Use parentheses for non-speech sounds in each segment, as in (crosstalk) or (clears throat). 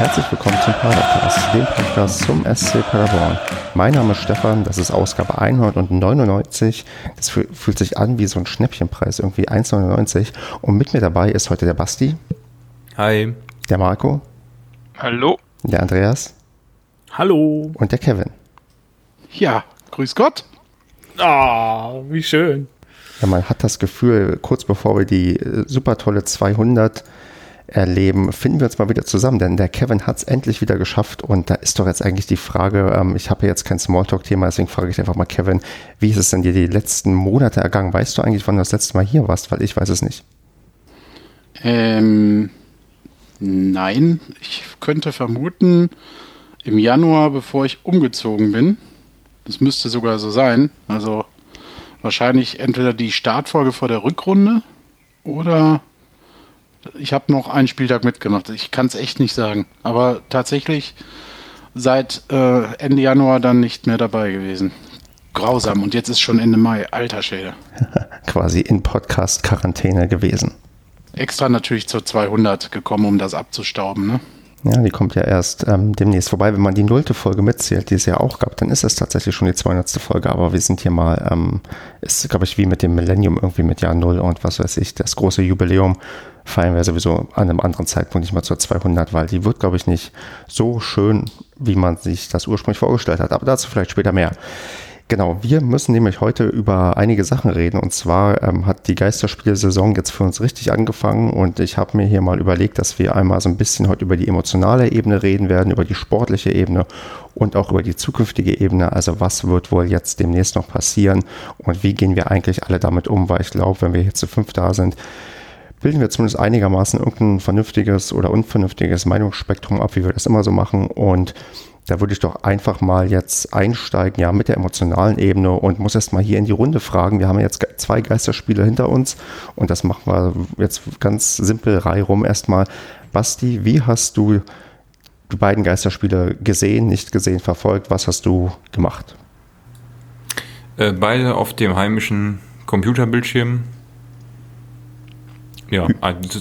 herzlich willkommen zum Padercast, dem Podcast zum SC Paderborn. Mein Name ist Stefan, das ist Ausgabe 199. Das fühlt sich an wie so ein Schnäppchenpreis, irgendwie 1,99. Und mit mir dabei ist heute der Basti. Hi. Der Marco. Hallo. Der Andreas. Hallo. Und der Kevin. Ja, grüß Gott. Ah, oh, wie schön. Ja, man hat das Gefühl, kurz bevor wir die äh, super tolle 200 erleben, finden wir uns mal wieder zusammen, denn der Kevin hat es endlich wieder geschafft und da ist doch jetzt eigentlich die Frage, ähm, ich habe ja jetzt kein Smalltalk-Thema, deswegen frage ich einfach mal Kevin, wie ist es denn dir die letzten Monate ergangen? Weißt du eigentlich, wann du das letzte Mal hier warst? Weil ich weiß es nicht. Ähm, nein, ich könnte vermuten, im Januar, bevor ich umgezogen bin, das müsste sogar so sein, also wahrscheinlich entweder die Startfolge vor der Rückrunde oder ich habe noch einen Spieltag mitgemacht. Ich kann es echt nicht sagen. Aber tatsächlich seit äh, Ende Januar dann nicht mehr dabei gewesen. Grausam. Und jetzt ist schon Ende Mai. Alter Schäde. (laughs) Quasi in Podcast-Quarantäne gewesen. Extra natürlich zur 200 gekommen, um das abzustauben, ne? Ja, die kommt ja erst ähm, demnächst vorbei. Wenn man die nullte Folge mitzählt, die es ja auch gab, dann ist es tatsächlich schon die 200. Folge. Aber wir sind hier mal, ähm, ist, glaube ich, wie mit dem Millennium irgendwie mit Jahr Null und was weiß ich, das große Jubiläum feiern wir sowieso an einem anderen Zeitpunkt nicht mal zur 200, weil die wird, glaube ich, nicht so schön, wie man sich das ursprünglich vorgestellt hat. Aber dazu vielleicht später mehr. Genau, wir müssen nämlich heute über einige Sachen reden. Und zwar ähm, hat die Geisterspielsaison jetzt für uns richtig angefangen. Und ich habe mir hier mal überlegt, dass wir einmal so ein bisschen heute über die emotionale Ebene reden werden, über die sportliche Ebene und auch über die zukünftige Ebene. Also was wird wohl jetzt demnächst noch passieren und wie gehen wir eigentlich alle damit um? Weil ich glaube, wenn wir jetzt zu fünf da sind, bilden wir zumindest einigermaßen irgendein vernünftiges oder unvernünftiges Meinungsspektrum ab, wie wir das immer so machen. Und da würde ich doch einfach mal jetzt einsteigen, ja, mit der emotionalen Ebene und muss erst mal hier in die Runde fragen. Wir haben jetzt zwei Geisterspiele hinter uns und das machen wir jetzt ganz simpel reihum erstmal. Basti, wie hast du die beiden Geisterspiele gesehen, nicht gesehen, verfolgt? Was hast du gemacht? Äh, beide auf dem heimischen Computerbildschirm. Ja,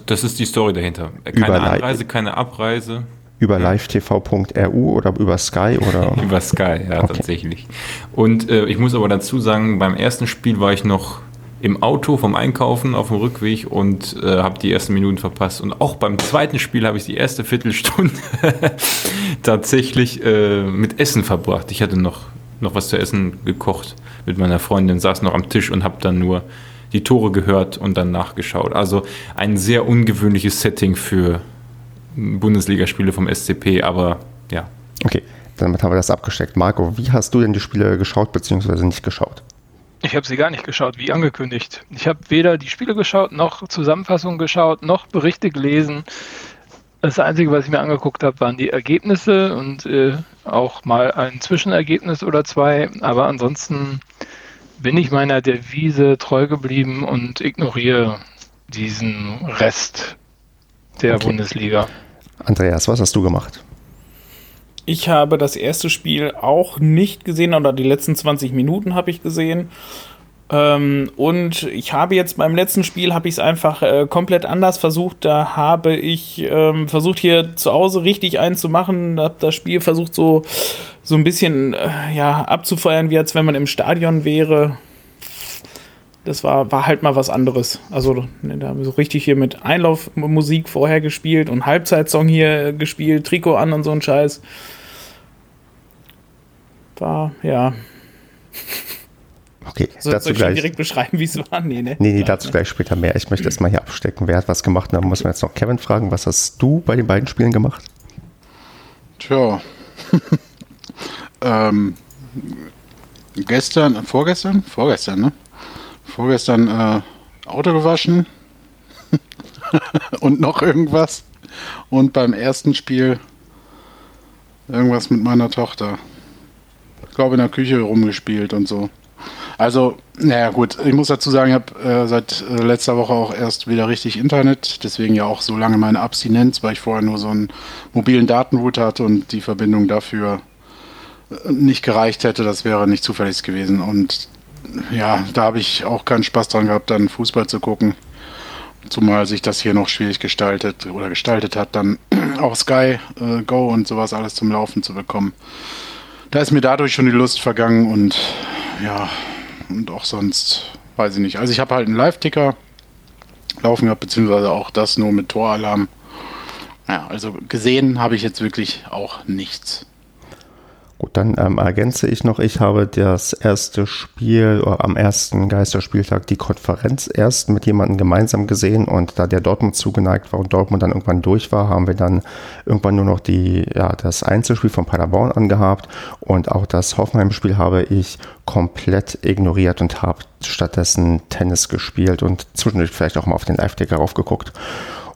das ist die Story dahinter. Keine Anreise, keine Abreise. Über livetv.ru oder über Sky (laughs) oder? über Sky, ja, okay. tatsächlich. Und äh, ich muss aber dazu sagen, beim ersten Spiel war ich noch im Auto vom Einkaufen auf dem Rückweg und äh, habe die ersten Minuten verpasst. Und auch beim zweiten Spiel habe ich die erste Viertelstunde (laughs) tatsächlich äh, mit Essen verbracht. Ich hatte noch, noch was zu essen gekocht mit meiner Freundin, saß noch am Tisch und habe dann nur die Tore gehört und dann nachgeschaut. Also ein sehr ungewöhnliches Setting für Bundesligaspiele vom SCP, aber ja. Okay, damit haben wir das abgesteckt. Marco, wie hast du denn die Spiele geschaut bzw. nicht geschaut? Ich habe sie gar nicht geschaut, wie angekündigt. Ich habe weder die Spiele geschaut, noch Zusammenfassungen geschaut, noch Berichte gelesen. Das Einzige, was ich mir angeguckt habe, waren die Ergebnisse und äh, auch mal ein Zwischenergebnis oder zwei. Aber ansonsten bin ich meiner Devise treu geblieben und ignoriere diesen Rest der okay. Bundesliga. Andreas, was hast du gemacht? Ich habe das erste Spiel auch nicht gesehen, oder die letzten 20 Minuten habe ich gesehen. Ähm, und ich habe jetzt beim letzten Spiel habe ich es einfach äh, komplett anders versucht. Da habe ich ähm, versucht hier zu Hause richtig einzumachen, habe das Spiel versucht so so ein bisschen äh, ja abzufeiern, wie als wenn man im Stadion wäre das war, war halt mal was anderes. Also ne, da haben wir so richtig hier mit Einlaufmusik vorher gespielt und Halbzeitsong hier gespielt, Trikot an und so ein Scheiß. War, ja. (laughs) Okay, so, dazu soll ich gleich. direkt beschreiben, wie es war? Nee, ne? Nee, nee, dazu gleich später mehr. Ich möchte erstmal hier abstecken, wer hat was gemacht. Da muss man jetzt noch Kevin fragen, was hast du bei den beiden Spielen gemacht? Tja. (laughs) ähm, gestern, vorgestern? Vorgestern, ne? Vorgestern äh, Auto gewaschen (laughs) und noch irgendwas. Und beim ersten Spiel irgendwas mit meiner Tochter. Ich glaube, in der Küche rumgespielt und so. Also, naja, gut, ich muss dazu sagen, ich habe äh, seit äh, letzter Woche auch erst wieder richtig Internet. Deswegen ja auch so lange meine Abstinenz, weil ich vorher nur so einen mobilen Datenrouter hatte und die Verbindung dafür äh, nicht gereicht hätte. Das wäre nicht zuverlässig gewesen. Und ja, da habe ich auch keinen Spaß dran gehabt, dann Fußball zu gucken. Zumal sich das hier noch schwierig gestaltet oder gestaltet hat, dann (clears throat) auch Sky äh, Go und sowas alles zum Laufen zu bekommen. Da ist mir dadurch schon die Lust vergangen und ja, und auch sonst weiß ich nicht. Also ich habe halt einen Live-Ticker laufen gehabt, beziehungsweise auch das nur mit Toralarm. Ja, also gesehen habe ich jetzt wirklich auch nichts. Gut, dann ähm, ergänze ich noch, ich habe das erste Spiel oder am ersten Geisterspieltag die Konferenz erst mit jemandem gemeinsam gesehen. Und da der Dortmund zugeneigt war und Dortmund dann irgendwann durch war, haben wir dann irgendwann nur noch die, ja, das Einzelspiel von Paderborn angehabt. Und auch das Hoffenheim-Spiel habe ich komplett ignoriert und habe stattdessen Tennis gespielt und zwischendurch vielleicht auch mal auf den Live-Ticker raufgeguckt.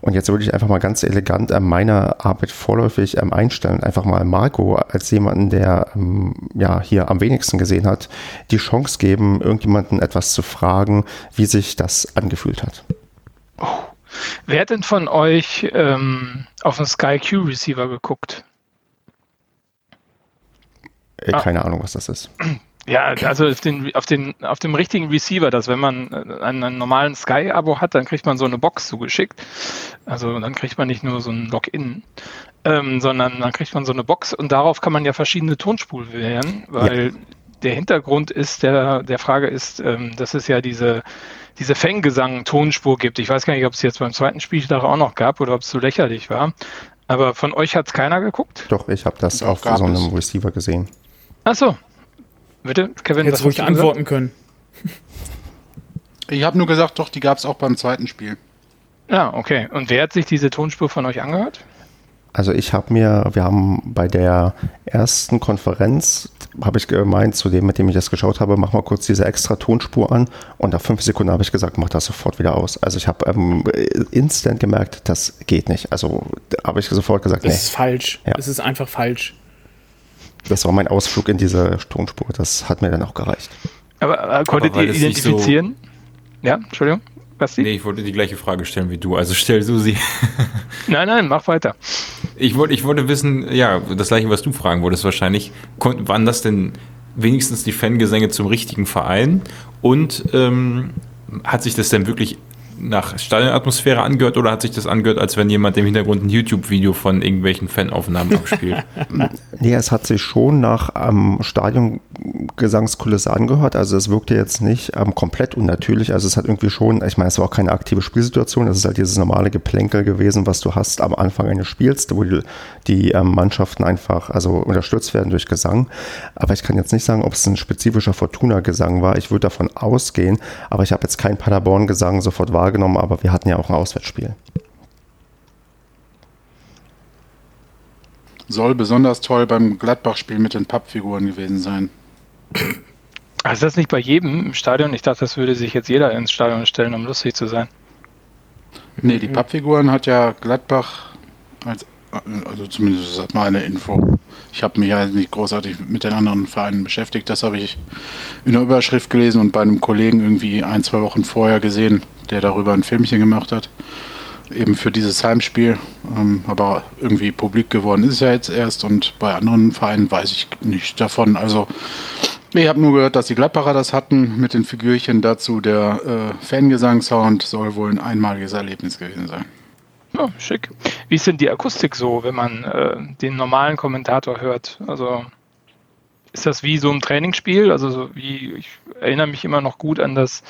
Und jetzt würde ich einfach mal ganz elegant äh, meine Arbeit vorläufig ähm, einstellen. Einfach mal Marco als jemanden, der ähm, ja hier am wenigsten gesehen hat, die Chance geben, irgendjemanden etwas zu fragen, wie sich das angefühlt hat. Oh. Wer hat denn von euch ähm, auf den Sky Q Receiver geguckt? Äh, keine ah. Ahnung, was das ist. (clears throat) Ja, also auf, den, auf, den, auf dem richtigen Receiver, dass wenn man äh, einen, einen normalen Sky-Abo hat, dann kriegt man so eine Box zugeschickt. Also dann kriegt man nicht nur so ein Login, ähm, sondern dann kriegt man so eine Box und darauf kann man ja verschiedene Tonspulen wählen, weil ja. der Hintergrund ist, der, der Frage ist, ähm, dass es ja diese, diese Fanggesang-Tonspur gibt. Ich weiß gar nicht, ob es jetzt beim zweiten Spieltag auch noch gab oder ob es so lächerlich war. Aber von euch hat es keiner geguckt? Doch, ich habe das auf so einem Receiver gesehen. Ach so, Bitte, Kevin, Jetzt ruhig antworten können. Ich habe nur gesagt, doch, die gab es auch beim zweiten Spiel. Ja, okay. Und wer hat sich diese Tonspur von euch angehört? Also ich habe mir, wir haben bei der ersten Konferenz, habe ich gemeint, zu dem, mit dem ich das geschaut habe, mach mal kurz diese extra Tonspur an und nach fünf Sekunden habe ich gesagt, mach das sofort wieder aus. Also ich habe ähm, instant gemerkt, das geht nicht. Also habe ich sofort gesagt, das nee. ist falsch. Ja. Es ist einfach falsch das war mein Ausflug in diese Tonspur. Das hat mir dann auch gereicht. Aber äh, konntet ihr identifizieren? So ja, Entschuldigung. Basti? Nee, ich wollte die gleiche Frage stellen wie du. Also stell du sie. (laughs) nein, nein, mach weiter. Ich wollte, ich wollte wissen, ja, das gleiche, was du fragen wolltest wahrscheinlich. Waren das denn wenigstens die Fangesänge zum richtigen Verein? Und ähm, hat sich das denn wirklich nach Stadionatmosphäre angehört oder hat sich das angehört, als wenn jemand im Hintergrund ein YouTube-Video von irgendwelchen Fanaufnahmen abspielt? (laughs) nee, es hat sich schon nach ähm, Stadiongesangskulisse angehört. Also es wirkte jetzt nicht ähm, komplett unnatürlich. Also es hat irgendwie schon, ich meine, es war auch keine aktive Spielsituation. Es ist halt dieses normale Geplänkel gewesen, was du hast am Anfang eines Spiels, wo die, die ähm, Mannschaften einfach also unterstützt werden durch Gesang. Aber ich kann jetzt nicht sagen, ob es ein spezifischer Fortuna-Gesang war. Ich würde davon ausgehen, aber ich habe jetzt keinen Paderborn-Gesang sofort wahrgenommen wahrgenommen, aber wir hatten ja auch ein Auswärtsspiel. Soll besonders toll beim Gladbach-Spiel mit den Pappfiguren gewesen sein. Also ist das nicht bei jedem im Stadion? Ich dachte, das würde sich jetzt jeder ins Stadion stellen, um lustig zu sein. Nee, die Pappfiguren hat ja Gladbach als also zumindest ist das meine Info. Ich habe mich ja nicht großartig mit den anderen Vereinen beschäftigt. Das habe ich in der Überschrift gelesen und bei einem Kollegen irgendwie ein, zwei Wochen vorher gesehen der darüber ein Filmchen gemacht hat. Eben für dieses Heimspiel. Ähm, aber irgendwie publik geworden ist es ja jetzt erst und bei anderen Vereinen weiß ich nicht davon. Also ich habe nur gehört, dass die Gladbacher das hatten mit den Figürchen dazu. Der äh, Fangesang-Sound soll wohl ein einmaliges Erlebnis gewesen sein. Oh, schick. Wie ist denn die Akustik so, wenn man äh, den normalen Kommentator hört? Also ist das wie so ein Trainingsspiel? Also so wie ich erinnere mich immer noch gut an das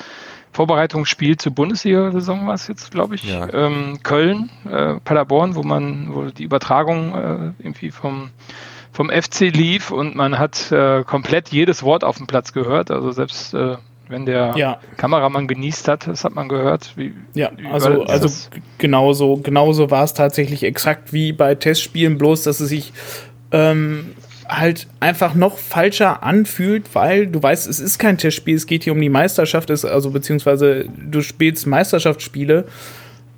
Vorbereitungsspiel zur Bundesliga-Saison war es jetzt, glaube ich. Ja. Ähm, Köln, äh, Paderborn, wo man, wo die Übertragung äh, irgendwie vom, vom FC lief und man hat äh, komplett jedes Wort auf dem Platz gehört. Also selbst äh, wenn der ja. Kameramann genießt hat, das hat man gehört. Wie, ja, also, also genauso, genauso war es tatsächlich exakt wie bei Testspielen, bloß dass es sich ähm, halt einfach noch falscher anfühlt, weil du weißt, es ist kein Testspiel, es geht hier um die Meisterschaft, ist, also beziehungsweise du spielst Meisterschaftsspiele.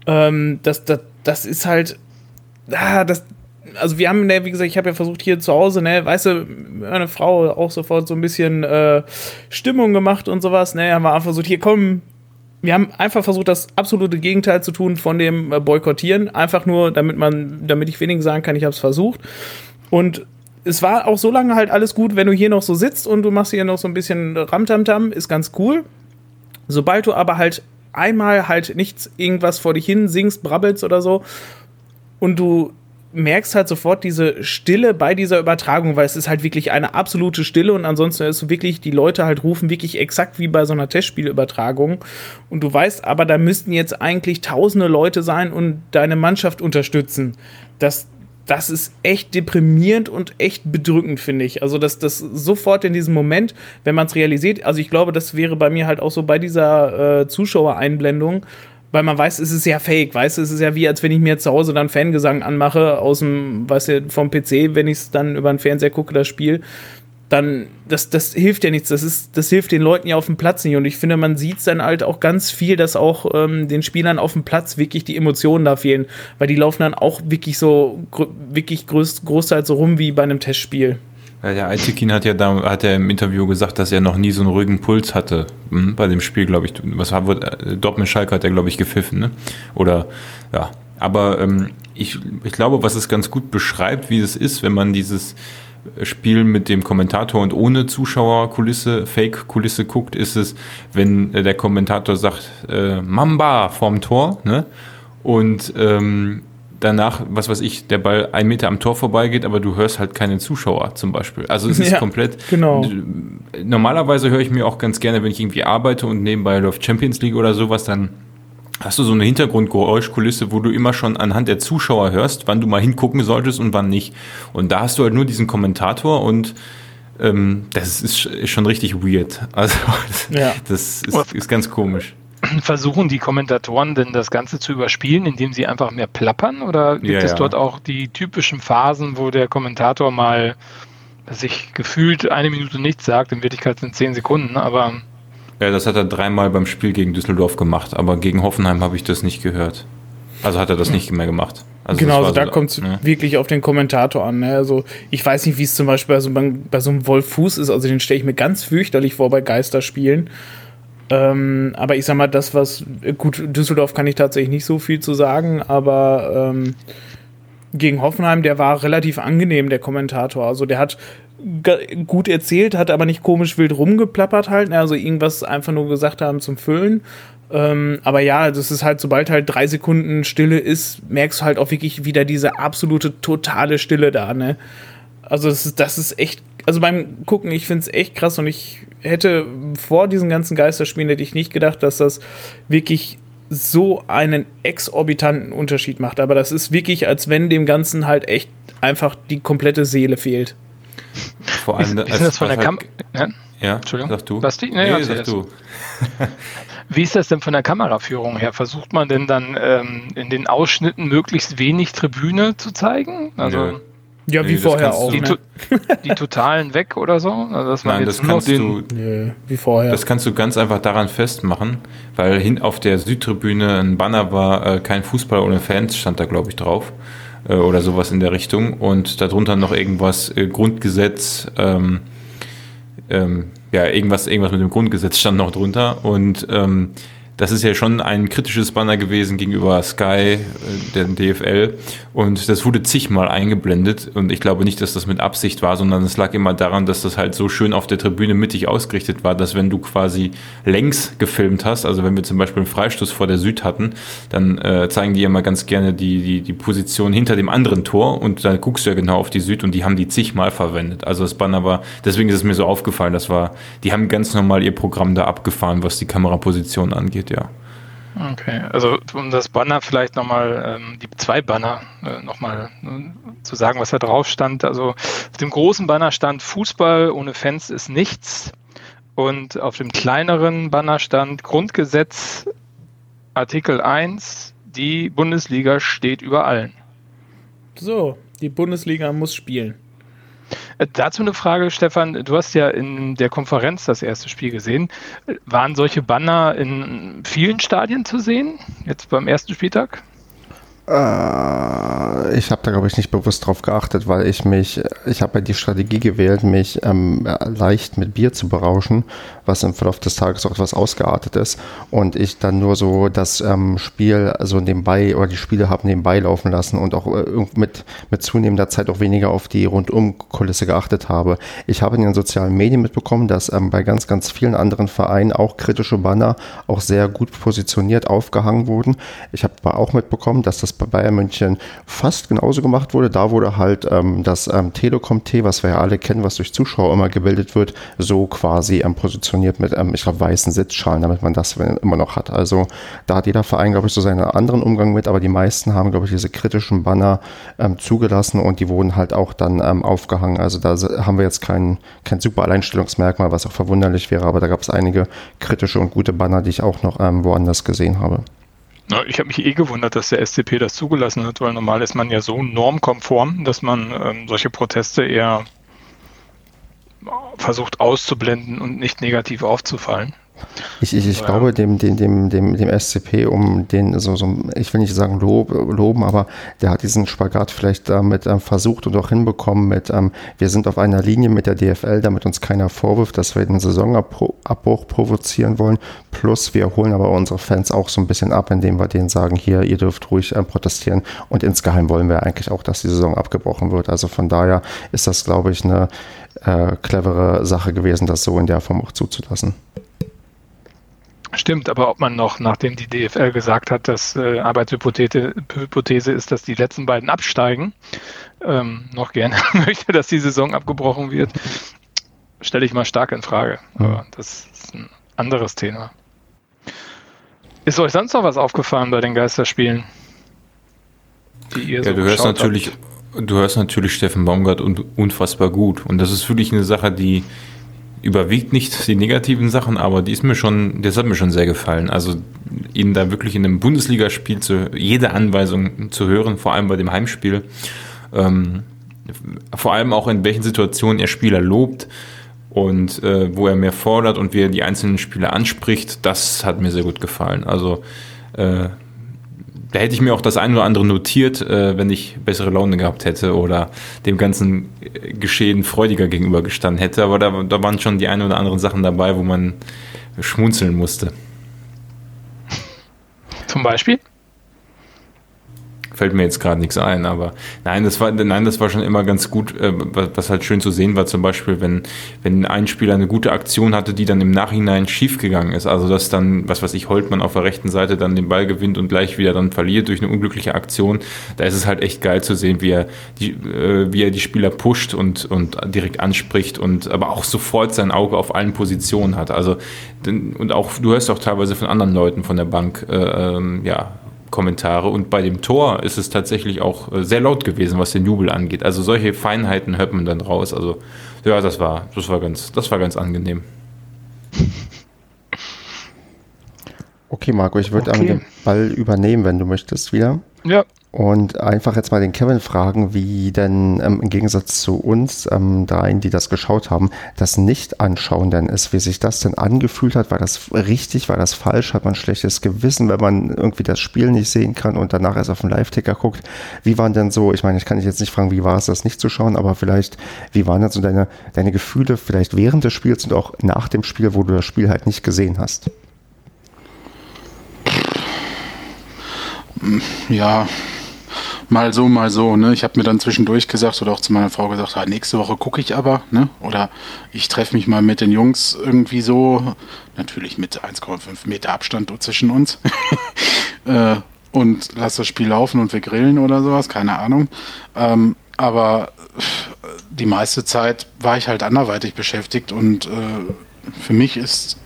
Ähm, das, das, das ist halt, ah, das, also wir haben, ne, wie gesagt, ich habe ja versucht hier zu Hause, ne, weißt du, meine Frau auch sofort so ein bisschen äh, Stimmung gemacht und sowas, ne, haben wir einfach versucht, hier kommen, wir haben einfach versucht, das absolute Gegenteil zu tun von dem äh, Boykottieren, einfach nur, damit man, damit ich weniger sagen kann, ich habe es versucht. Und es war auch so lange halt alles gut, wenn du hier noch so sitzt und du machst hier noch so ein bisschen Ramtamtam, ist ganz cool. Sobald du aber halt einmal halt nichts irgendwas vor dich hin singst, brabbelst oder so und du merkst halt sofort diese Stille bei dieser Übertragung, weil es ist halt wirklich eine absolute Stille und ansonsten ist wirklich, die Leute halt rufen wirklich exakt wie bei so einer Testspielübertragung und du weißt aber, da müssten jetzt eigentlich tausende Leute sein und deine Mannschaft unterstützen. Das, das ist echt deprimierend und echt bedrückend, finde ich. Also, dass das sofort in diesem Moment, wenn man es realisiert, also ich glaube, das wäre bei mir halt auch so bei dieser äh, Zuschauereinblendung, weil man weiß, es ist ja fake, weißt du, es ist ja wie, als wenn ich mir zu Hause dann Fangesang anmache aus dem, weißt du, vom PC, wenn ich es dann über den Fernseher gucke, das Spiel, dann, das, das hilft ja nichts, das ist, das hilft den Leuten ja auf dem Platz nicht und ich finde, man sieht es dann halt auch ganz viel, dass auch ähm, den Spielern auf dem Platz wirklich die Emotionen da fehlen, weil die laufen dann auch wirklich so, wirklich größ, großteils so rum wie bei einem Testspiel. Ja, der Aitikin hat ja da, hat er im Interview gesagt, dass er noch nie so einen ruhigen Puls hatte hm, bei dem Spiel, glaube ich. Was war, äh, Dortmund Schalke hat er, glaube ich, gepfiffen, ne? Oder, ja. Aber ähm, ich, ich glaube, was es ganz gut beschreibt, wie es ist, wenn man dieses Spiel mit dem Kommentator und ohne Zuschauerkulisse, Fake-Kulisse guckt, ist es, wenn äh, der Kommentator sagt, äh, Mamba vorm Tor, ne? Und ähm, danach, was weiß ich, der Ball ein Meter am Tor vorbeigeht, aber du hörst halt keinen Zuschauer zum Beispiel. Also es ist (laughs) ja, komplett. Genau. Normalerweise höre ich mir auch ganz gerne, wenn ich irgendwie arbeite und nebenbei läuft Champions League oder sowas, dann hast du so eine Hintergrundgeräuschkulisse, wo du immer schon anhand der Zuschauer hörst, wann du mal hingucken solltest und wann nicht. Und da hast du halt nur diesen Kommentator und ähm, das ist, ist, schon richtig weird. (laughs) Also ja. das ist, ist ganz komisch versuchen die Kommentatoren denn das Ganze zu überspielen, indem sie einfach mehr plappern? Oder gibt ja, es ja. dort auch die typischen Phasen, wo der Kommentator mal sich gefühlt eine Minute nichts sagt, in Wirklichkeit sind zehn Sekunden, aber. Ja, das hat er dreimal beim Spiel gegen Düsseldorf gemacht, aber gegen Hoffenheim habe ich das nicht gehört. Also hat er das nicht mehr gemacht. Also genau, also da so, kommt es ne? wirklich auf den Kommentator an. Ne? Also ich weiß nicht, wie es zum Beispiel bei so, bei so einem Wolf Fuß ist. Also den stelle ich mir ganz fürchterlich vor bei Geisterspielen. Ähm, aber ich sag mal, das, was, gut, Düsseldorf kann ich tatsächlich nicht so viel zu sagen, aber ähm, gegen Hoffenheim, der war relativ angenehm, der Kommentator. Also der hat gut erzählt, hat aber nicht komisch wild rumgeplappert halt, ne? also irgendwas einfach nur gesagt haben zum Füllen. Ähm, aber ja, das ist halt, sobald halt drei Sekunden Stille ist, merkst du halt auch wirklich wieder diese absolute totale Stille da, ne? Also das ist, das ist echt, also beim Gucken, ich finde es echt krass und ich hätte vor diesen ganzen Geisterspielen hätte ich nicht gedacht, dass das wirklich so einen exorbitanten Unterschied macht. Aber das ist wirklich, als wenn dem Ganzen halt echt einfach die komplette Seele fehlt. Vor allem, ist, ist das von der Kam ja? ja, Entschuldigung. Sag du. Basti? Nee, nee sag du. (laughs) Wie ist das denn von der Kameraführung her? Versucht man denn dann ähm, in den Ausschnitten möglichst wenig Tribüne zu zeigen? Also Nö. Ja, wie nee, vorher auch. Die, ne? (laughs) die, totalen weg oder so? Also, dass man Nein, das kannst du. Nee, wie vorher. Das kannst du ganz einfach daran festmachen, weil hin auf der Südtribüne ein Banner war, äh, kein Fußball ohne Fans, stand da, glaube ich, drauf. Äh, oder sowas in der Richtung. Und darunter noch irgendwas, äh, Grundgesetz, ähm, ähm, ja, irgendwas, irgendwas mit dem Grundgesetz stand noch drunter. Und ähm, das ist ja schon ein kritisches Banner gewesen gegenüber Sky, äh, der DFL. Und das wurde zigmal eingeblendet. Und ich glaube nicht, dass das mit Absicht war, sondern es lag immer daran, dass das halt so schön auf der Tribüne mittig ausgerichtet war, dass wenn du quasi längs gefilmt hast, also wenn wir zum Beispiel einen Freistoß vor der Süd hatten, dann äh, zeigen die immer ganz gerne die, die, die Position hinter dem anderen Tor und dann guckst du ja genau auf die Süd und die haben die zigmal verwendet. Also das Banner war, deswegen ist es mir so aufgefallen, das war, die haben ganz normal ihr Programm da abgefahren, was die Kameraposition angeht, ja. Okay, also um das Banner vielleicht nochmal, ähm, die zwei Banner äh, nochmal äh, zu sagen, was da drauf stand. Also auf dem großen Banner stand Fußball ohne Fans ist nichts. Und auf dem kleineren Banner stand Grundgesetz Artikel 1, die Bundesliga steht über allen. So, die Bundesliga muss spielen. Dazu eine Frage, Stefan. Du hast ja in der Konferenz das erste Spiel gesehen. Waren solche Banner in vielen Stadien zu sehen? Jetzt beim ersten Spieltag? Äh, ich habe da, glaube ich, nicht bewusst drauf geachtet, weil ich mich, ich habe ja die Strategie gewählt, mich ähm, leicht mit Bier zu berauschen, was im Verlauf des Tages auch etwas ausgeartet ist. Und ich dann nur so das ähm, Spiel also nebenbei oder die Spiele habe nebenbei laufen lassen und auch äh, mit, mit zunehmender Zeit auch weniger auf die Rundumkulisse geachtet habe. Ich habe in den sozialen Medien mitbekommen, dass ähm, bei ganz, ganz vielen anderen Vereinen auch kritische Banner auch sehr gut positioniert aufgehangen wurden. Ich habe aber auch mitbekommen, dass das bei Bayern München fast genauso gemacht wurde. Da wurde halt ähm, das ähm, Telekom-T, was wir ja alle kennen, was durch Zuschauer immer gebildet wird, so quasi ähm, positioniert mit, ähm, ich glaube, weißen Sitzschalen, damit man das immer noch hat. Also da hat jeder Verein, glaube ich, so seinen anderen Umgang mit, aber die meisten haben, glaube ich, diese kritischen Banner ähm, zugelassen und die wurden halt auch dann ähm, aufgehangen. Also da haben wir jetzt kein, kein super Alleinstellungsmerkmal, was auch verwunderlich wäre, aber da gab es einige kritische und gute Banner, die ich auch noch woanders gesehen habe. Ich habe mich eh gewundert, dass der SCP das zugelassen hat, weil normal ist man ja so normkonform, dass man ähm, solche Proteste eher versucht auszublenden und nicht negativ aufzufallen. Ich, ich, ich ja. glaube, dem, dem, dem, dem, dem SCP, um den, so, so, ich will nicht sagen lob, loben, aber der hat diesen Spagat vielleicht damit ähm, versucht und auch hinbekommen mit, ähm, wir sind auf einer Linie mit der DFL, damit uns keiner vorwirft, dass wir den Saisonabbruch provozieren wollen. Plus, wir holen aber unsere Fans auch so ein bisschen ab, indem wir denen sagen, hier, ihr dürft ruhig ähm, protestieren. Und insgeheim wollen wir eigentlich auch, dass die Saison abgebrochen wird. Also von daher ist das, glaube ich, eine äh, clevere Sache gewesen, das so in der Form auch zuzulassen. Stimmt, aber ob man noch, nachdem die DFL gesagt hat, dass äh, Arbeitshypothese ist, dass die letzten beiden absteigen, ähm, noch gerne (laughs) möchte, dass die Saison abgebrochen wird, stelle ich mal stark in Frage. Aber das ist ein anderes Thema. Ist euch sonst noch was aufgefallen bei den Geisterspielen? ja, so du hörst natürlich, habt? du hörst natürlich Steffen Baumgart und unfassbar gut. Und das ist wirklich eine Sache, die überwiegt nicht die negativen Sachen, aber die ist mir schon, das hat mir schon sehr gefallen. Also ihn da wirklich in einem Bundesligaspiel zu jede Anweisung zu hören, vor allem bei dem Heimspiel, ähm, vor allem auch in welchen Situationen er Spieler lobt und äh, wo er mehr fordert und wie er die einzelnen Spieler anspricht, das hat mir sehr gut gefallen. Also äh, da hätte ich mir auch das ein oder andere notiert, äh, wenn ich bessere Laune gehabt hätte oder dem ganzen Geschehen freudiger gegenübergestanden hätte. Aber da, da waren schon die ein oder anderen Sachen dabei, wo man schmunzeln musste. Zum Beispiel? Fällt mir jetzt gerade nichts ein, aber nein, das war, nein, das war schon immer ganz gut, äh, was halt schön zu sehen war, zum Beispiel, wenn, wenn ein Spieler eine gute Aktion hatte, die dann im Nachhinein schiefgegangen ist, also dass dann, was weiß ich, Holtmann auf der rechten Seite dann den Ball gewinnt und gleich wieder dann verliert durch eine unglückliche Aktion, da ist es halt echt geil zu sehen, wie er die, äh, wie er die Spieler pusht und, und direkt anspricht und aber auch sofort sein Auge auf allen Positionen hat, also und auch, du hörst auch teilweise von anderen Leuten von der Bank, äh, ähm, ja, Kommentare und bei dem Tor ist es tatsächlich auch äh, sehr laut gewesen, was den Jubel angeht. Also solche Feinheiten hört man dann raus. Also ja, das war, das war ganz, das war ganz angenehm. (laughs) Okay, Marco, ich würde okay. den Ball übernehmen, wenn du möchtest wieder. Ja und einfach jetzt mal den Kevin fragen, wie denn ähm, im Gegensatz zu uns ähm, dreien, die das geschaut haben, das Nicht-Anschauen denn ist, wie sich das denn angefühlt hat. War das richtig, war das falsch? Hat man schlechtes Gewissen, wenn man irgendwie das Spiel nicht sehen kann und danach erst auf den Live-Ticker guckt? Wie waren denn so, ich meine, ich kann dich jetzt nicht fragen, wie war es, das nicht zu schauen, aber vielleicht, wie waren denn so deine, deine Gefühle vielleicht während des Spiels und auch nach dem Spiel, wo du das Spiel halt nicht gesehen hast? Ja, mal so, mal so. Ne? Ich habe mir dann zwischendurch gesagt oder auch zu meiner Frau gesagt, ah, nächste Woche gucke ich aber. Ne? Oder ich treffe mich mal mit den Jungs irgendwie so. Natürlich mit 1,5 Meter Abstand zwischen uns. (laughs) äh, und lass das Spiel laufen und wir grillen oder sowas, keine Ahnung. Ähm, aber die meiste Zeit war ich halt anderweitig beschäftigt und äh, für mich ist,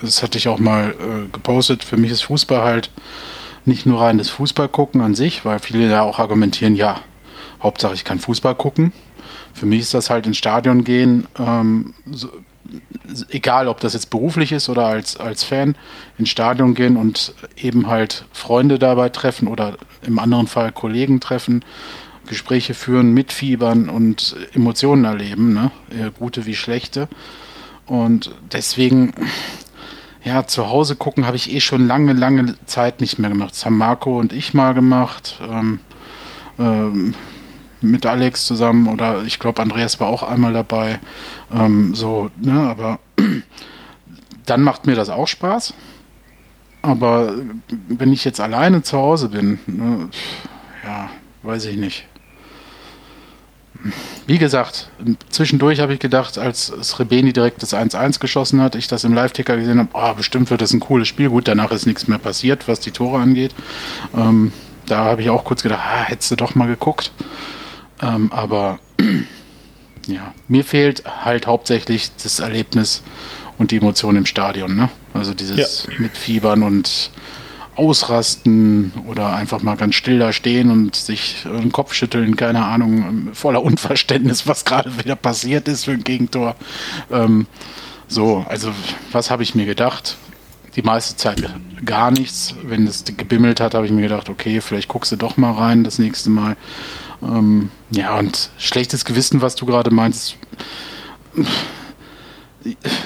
das hatte ich auch mal äh, gepostet, für mich ist Fußball halt nicht nur rein das Fußball gucken an sich, weil viele da auch argumentieren, ja, Hauptsache ich kann Fußball gucken. Für mich ist das halt ins Stadion gehen, ähm, so, egal ob das jetzt beruflich ist oder als, als Fan, ins Stadion gehen und eben halt Freunde dabei treffen oder im anderen Fall Kollegen treffen, Gespräche führen, mitfiebern und Emotionen erleben, ne? gute wie schlechte. Und deswegen ja, zu Hause gucken habe ich eh schon lange, lange Zeit nicht mehr gemacht. Das haben Marco und ich mal gemacht. Ähm, ähm, mit Alex zusammen oder ich glaube, Andreas war auch einmal dabei. Ähm, so, ne, aber (clears throat) dann macht mir das auch Spaß. Aber wenn ich jetzt alleine zu Hause bin, ne, ja, weiß ich nicht. Wie gesagt, zwischendurch habe ich gedacht, als Srebeni direkt das 1-1 geschossen hat, ich das im Live-Ticker gesehen habe, oh, bestimmt wird das ein cooles Spiel. Gut, danach ist nichts mehr passiert, was die Tore angeht. Ähm, da habe ich auch kurz gedacht, ah, hättest du doch mal geguckt. Ähm, aber (clears throat) ja, mir fehlt halt hauptsächlich das Erlebnis und die Emotion im Stadion. Ne? Also dieses ja. Mitfiebern und Ausrasten oder einfach mal ganz still da stehen und sich den Kopf schütteln, keine Ahnung, voller Unverständnis, was gerade wieder passiert ist für ein Gegentor. Ähm, so, also was habe ich mir gedacht? Die meiste Zeit gar nichts. Wenn es gebimmelt hat, habe ich mir gedacht, okay, vielleicht guckst du doch mal rein das nächste Mal. Ähm, ja, und schlechtes Gewissen, was du gerade meinst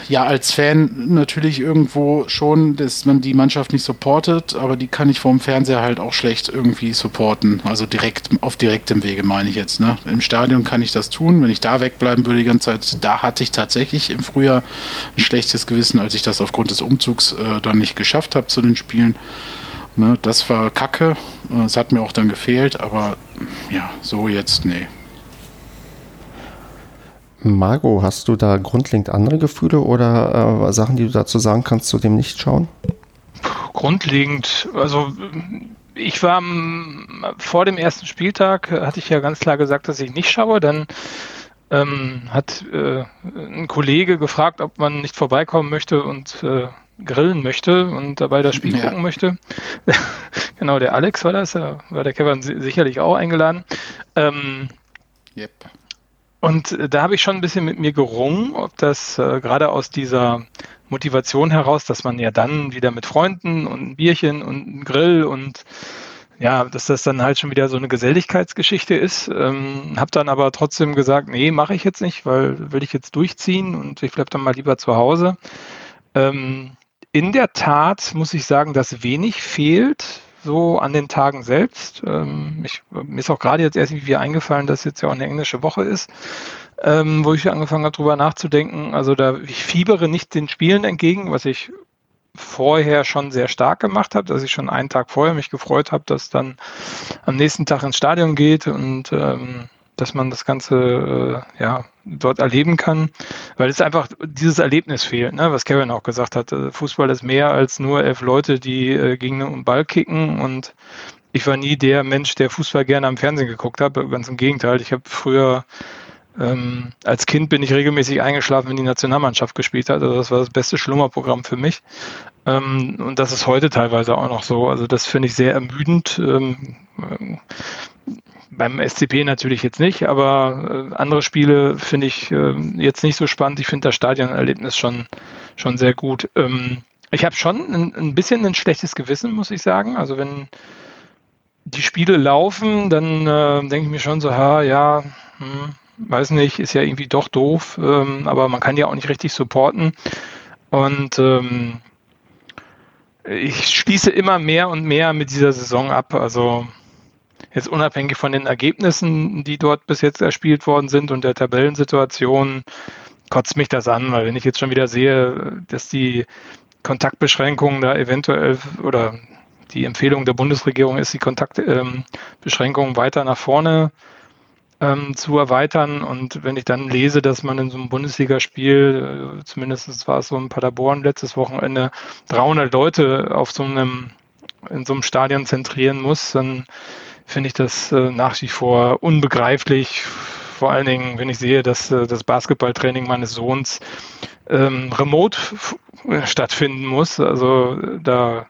ja, als Fan natürlich irgendwo schon, dass man die Mannschaft nicht supportet, aber die kann ich vom Fernseher halt auch schlecht irgendwie supporten. Also direkt, auf direktem Wege meine ich jetzt. Ne? Im Stadion kann ich das tun. Wenn ich da wegbleiben würde die ganze Zeit, da hatte ich tatsächlich im Frühjahr ein schlechtes Gewissen, als ich das aufgrund des Umzugs äh, dann nicht geschafft habe zu den Spielen. Ne? Das war kacke. Es hat mir auch dann gefehlt, aber ja, so jetzt, nee. Margot, hast du da grundlegend andere Gefühle oder äh, Sachen, die du dazu sagen kannst, zu dem Nicht-Schauen? Grundlegend, also ich war vor dem ersten Spieltag, hatte ich ja ganz klar gesagt, dass ich nicht schaue. Dann ähm, hat äh, ein Kollege gefragt, ob man nicht vorbeikommen möchte und äh, grillen möchte und dabei das Spiel ja. gucken möchte. (laughs) genau, der Alex war das, da war der Kevin sicherlich auch eingeladen. Ähm, yep. Und äh, da habe ich schon ein bisschen mit mir gerungen, ob das äh, gerade aus dieser Motivation heraus, dass man ja dann wieder mit Freunden und ein Bierchen und ein Grill und ja, dass das dann halt schon wieder so eine Geselligkeitsgeschichte ist. Ähm, habe dann aber trotzdem gesagt, nee, mache ich jetzt nicht, weil will ich jetzt durchziehen und ich bleibe dann mal lieber zu Hause. Ähm, in der Tat muss ich sagen, dass wenig fehlt so an den Tagen selbst. Ähm, ich, mir ist auch gerade jetzt erst irgendwie eingefallen, dass jetzt ja auch eine englische Woche ist, ähm, wo ich angefangen habe, drüber nachzudenken. Also da, ich fiebere nicht den Spielen entgegen, was ich vorher schon sehr stark gemacht habe, dass ich schon einen Tag vorher mich gefreut habe, dass dann am nächsten Tag ins Stadion geht und ähm, dass man das Ganze äh, ja, dort erleben kann, weil es einfach dieses Erlebnis fehlt, ne? was Kevin auch gesagt hat. Äh, Fußball ist mehr als nur elf Leute, die äh, gegen einen Ball kicken und ich war nie der Mensch, der Fußball gerne am Fernsehen geguckt hat. Ganz im Gegenteil. Ich habe früher ähm, als Kind bin ich regelmäßig eingeschlafen, wenn die Nationalmannschaft gespielt hat. Also das war das beste Schlummerprogramm für mich. Ähm, und das ist heute teilweise auch noch so. Also das finde ich sehr ermüdend. Ähm, beim SCP natürlich jetzt nicht, aber äh, andere Spiele finde ich äh, jetzt nicht so spannend. Ich finde das Stadionerlebnis schon, schon sehr gut. Ähm, ich habe schon ein, ein, bisschen ein schlechtes Gewissen, muss ich sagen. Also wenn die Spiele laufen, dann äh, denke ich mir schon so, ha, ja, hm, weiß nicht, ist ja irgendwie doch doof, ähm, aber man kann ja auch nicht richtig supporten. Und ähm, ich schließe immer mehr und mehr mit dieser Saison ab. Also jetzt unabhängig von den Ergebnissen, die dort bis jetzt erspielt worden sind und der Tabellensituation, kotzt mich das an, weil wenn ich jetzt schon wieder sehe, dass die Kontaktbeschränkungen da eventuell oder die Empfehlung der Bundesregierung ist, die Kontaktbeschränkungen ähm, weiter nach vorne ähm, zu erweitern. Und wenn ich dann lese, dass man in so einem Bundesligaspiel, äh, zumindest war es so in Paderborn letztes Wochenende, 300 Leute auf so einem, in so einem Stadion zentrieren muss, dann finde ich das äh, nach wie vor unbegreiflich. Vor allen Dingen, wenn ich sehe, dass äh, das Basketballtraining meines Sohns ähm, remote stattfinden muss. Also da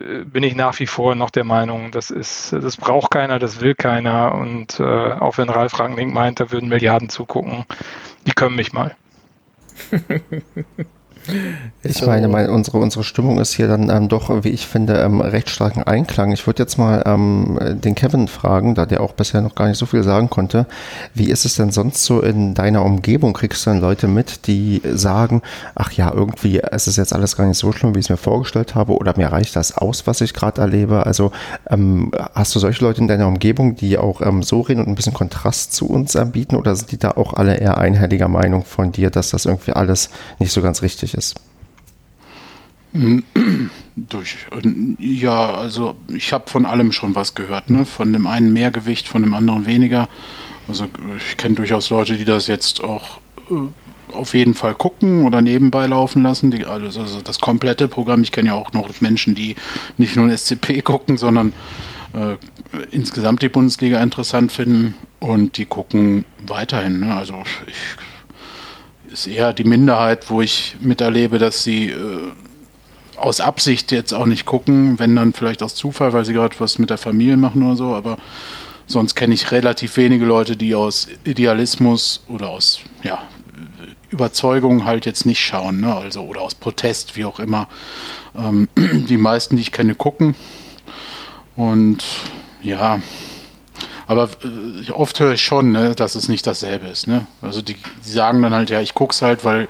äh, bin ich nach wie vor noch der Meinung, das ist, das braucht keiner, das will keiner. Und äh, auch wenn Ralf Rangnick meint, da würden Milliarden zugucken, die können mich mal. (laughs) Ich so. meine, meine, unsere, unsere Stimmung ist hier dann ähm, doch, wie ich finde, ähm, recht starken Einklang. Ich würde jetzt mal ähm, den Kevin fragen, da der auch bisher noch gar nicht so viel sagen konnte. Wie ist es denn sonst so in deiner Umgebung? Kriegst du dann Leute mit, die sagen, ach ja, irgendwie ist es jetzt alles gar nicht so schlimm, wie ich es mir vorgestellt habe, oder mir reicht das aus, was ich gerade erlebe? Also ähm, hast du solche Leute in deiner Umgebung, die auch ähm, so reden und ein bisschen Kontrast zu uns anbieten, oder sind die da auch alle eher einhelliger Meinung von dir, dass das irgendwie alles nicht so ganz richtig ist? Durch, ja, also ich habe von allem schon was gehört, ne? Von dem einen mehr Gewicht, von dem anderen weniger. Also ich kenne durchaus Leute, die das jetzt auch äh, auf jeden Fall gucken oder nebenbei laufen lassen. Die, also, also das komplette Programm. Ich kenne ja auch noch Menschen, die nicht nur ein SCP (laughs) gucken, sondern äh, insgesamt die Bundesliga interessant finden und die gucken weiterhin. Ne? Also ich, ist eher die Minderheit, wo ich miterlebe, dass sie äh, aus Absicht jetzt auch nicht gucken, wenn dann vielleicht aus Zufall, weil sie gerade was mit der Familie machen oder so, aber sonst kenne ich relativ wenige Leute, die aus Idealismus oder aus ja, Überzeugung halt jetzt nicht schauen, ne? also oder aus Protest, wie auch immer. Ähm, (clears throat) die meisten, die ich kenne, gucken. Und ja, aber äh, oft höre ich schon, ne, dass es nicht dasselbe ist. Ne? Also die, die sagen dann halt, ja, ich gucke es halt, weil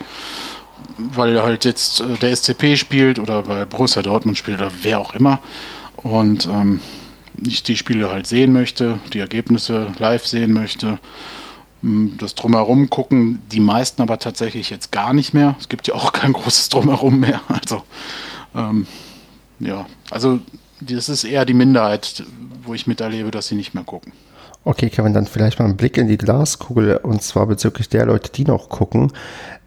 weil halt jetzt äh, der SCP spielt oder weil Borussia Dortmund spielt oder wer auch immer. Und ähm, ich die Spiele halt sehen möchte, die Ergebnisse live sehen möchte. Das Drumherum gucken die meisten aber tatsächlich jetzt gar nicht mehr. Es gibt ja auch (laughs) kein großes Drumherum mehr. Also, ähm, ja, also das ist eher die Minderheit, wo ich miterlebe, dass sie nicht mehr gucken. Okay, Kevin, dann vielleicht mal einen Blick in die Glaskugel und zwar bezüglich der Leute, die noch gucken.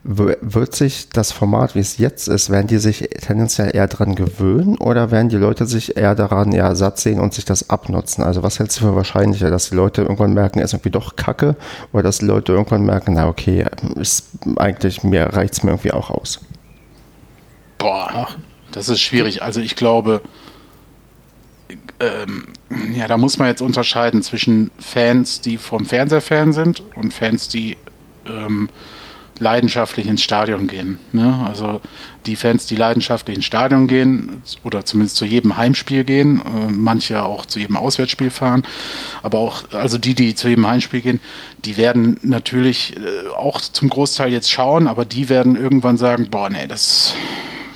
Wird sich das Format, wie es jetzt ist, werden die sich tendenziell eher daran gewöhnen oder werden die Leute sich eher daran ja, satt sehen und sich das abnutzen? Also was hältst du für wahrscheinlicher, dass die Leute irgendwann merken, es ist irgendwie doch Kacke oder dass die Leute irgendwann merken, na okay, ist eigentlich mir reicht es mir irgendwie auch aus? Boah, das ist schwierig. Also ich glaube, ähm, ja, da muss man jetzt unterscheiden zwischen Fans, die vom Fernseher Fan sind und Fans, die ähm, leidenschaftlich ins Stadion gehen. Ne? Also die Fans, die leidenschaftlich ins Stadion gehen oder zumindest zu jedem Heimspiel gehen, äh, manche auch zu jedem Auswärtsspiel fahren, aber auch, also die, die zu jedem Heimspiel gehen, die werden natürlich äh, auch zum Großteil jetzt schauen, aber die werden irgendwann sagen, boah, nee, das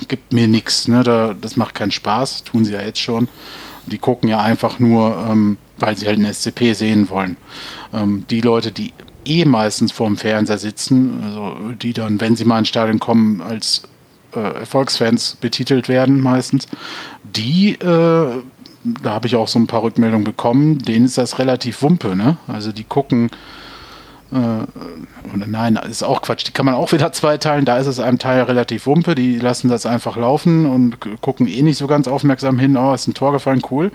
gibt mir nichts, ne? Da, das macht keinen Spaß, tun sie ja jetzt schon. Die gucken ja einfach nur, ähm, weil sie halt ein SCP sehen wollen. Ähm, die Leute, die eh meistens vorm Fernseher sitzen, also die dann, wenn sie mal ins Stadion kommen, als äh, Erfolgsfans betitelt werden meistens, die, äh, da habe ich auch so ein paar Rückmeldungen bekommen, denen ist das relativ Wumpe, ne? Also die gucken äh, nein, ist auch Quatsch. Die kann man auch wieder (laughs) zweiteilen. Da ist es einem Teil relativ wumpe. Die lassen das einfach laufen und gucken eh nicht so ganz aufmerksam hin. Oh, ist ein Tor gefallen, cool.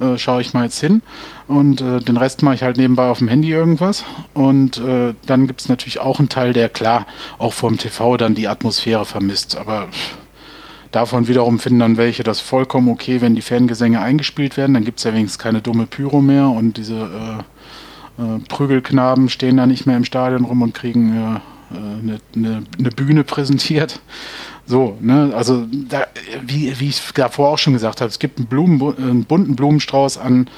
Äh, Schaue ich mal jetzt hin. Und äh, den Rest mache ich halt nebenbei auf dem Handy irgendwas. Und äh, dann gibt es natürlich auch einen Teil, der klar auch vom TV dann die Atmosphäre vermisst. Aber Davon wiederum finden dann welche das vollkommen okay, wenn die Fangesänge eingespielt werden. Dann gibt es ja wenigstens keine dumme Pyro mehr und diese äh, äh, Prügelknaben stehen da nicht mehr im Stadion rum und kriegen äh, eine, eine, eine, Bühne präsentiert. So, ne, also da, wie, wie ich davor auch schon gesagt habe, es gibt einen, Blumen, einen bunten Blumenstrauß an,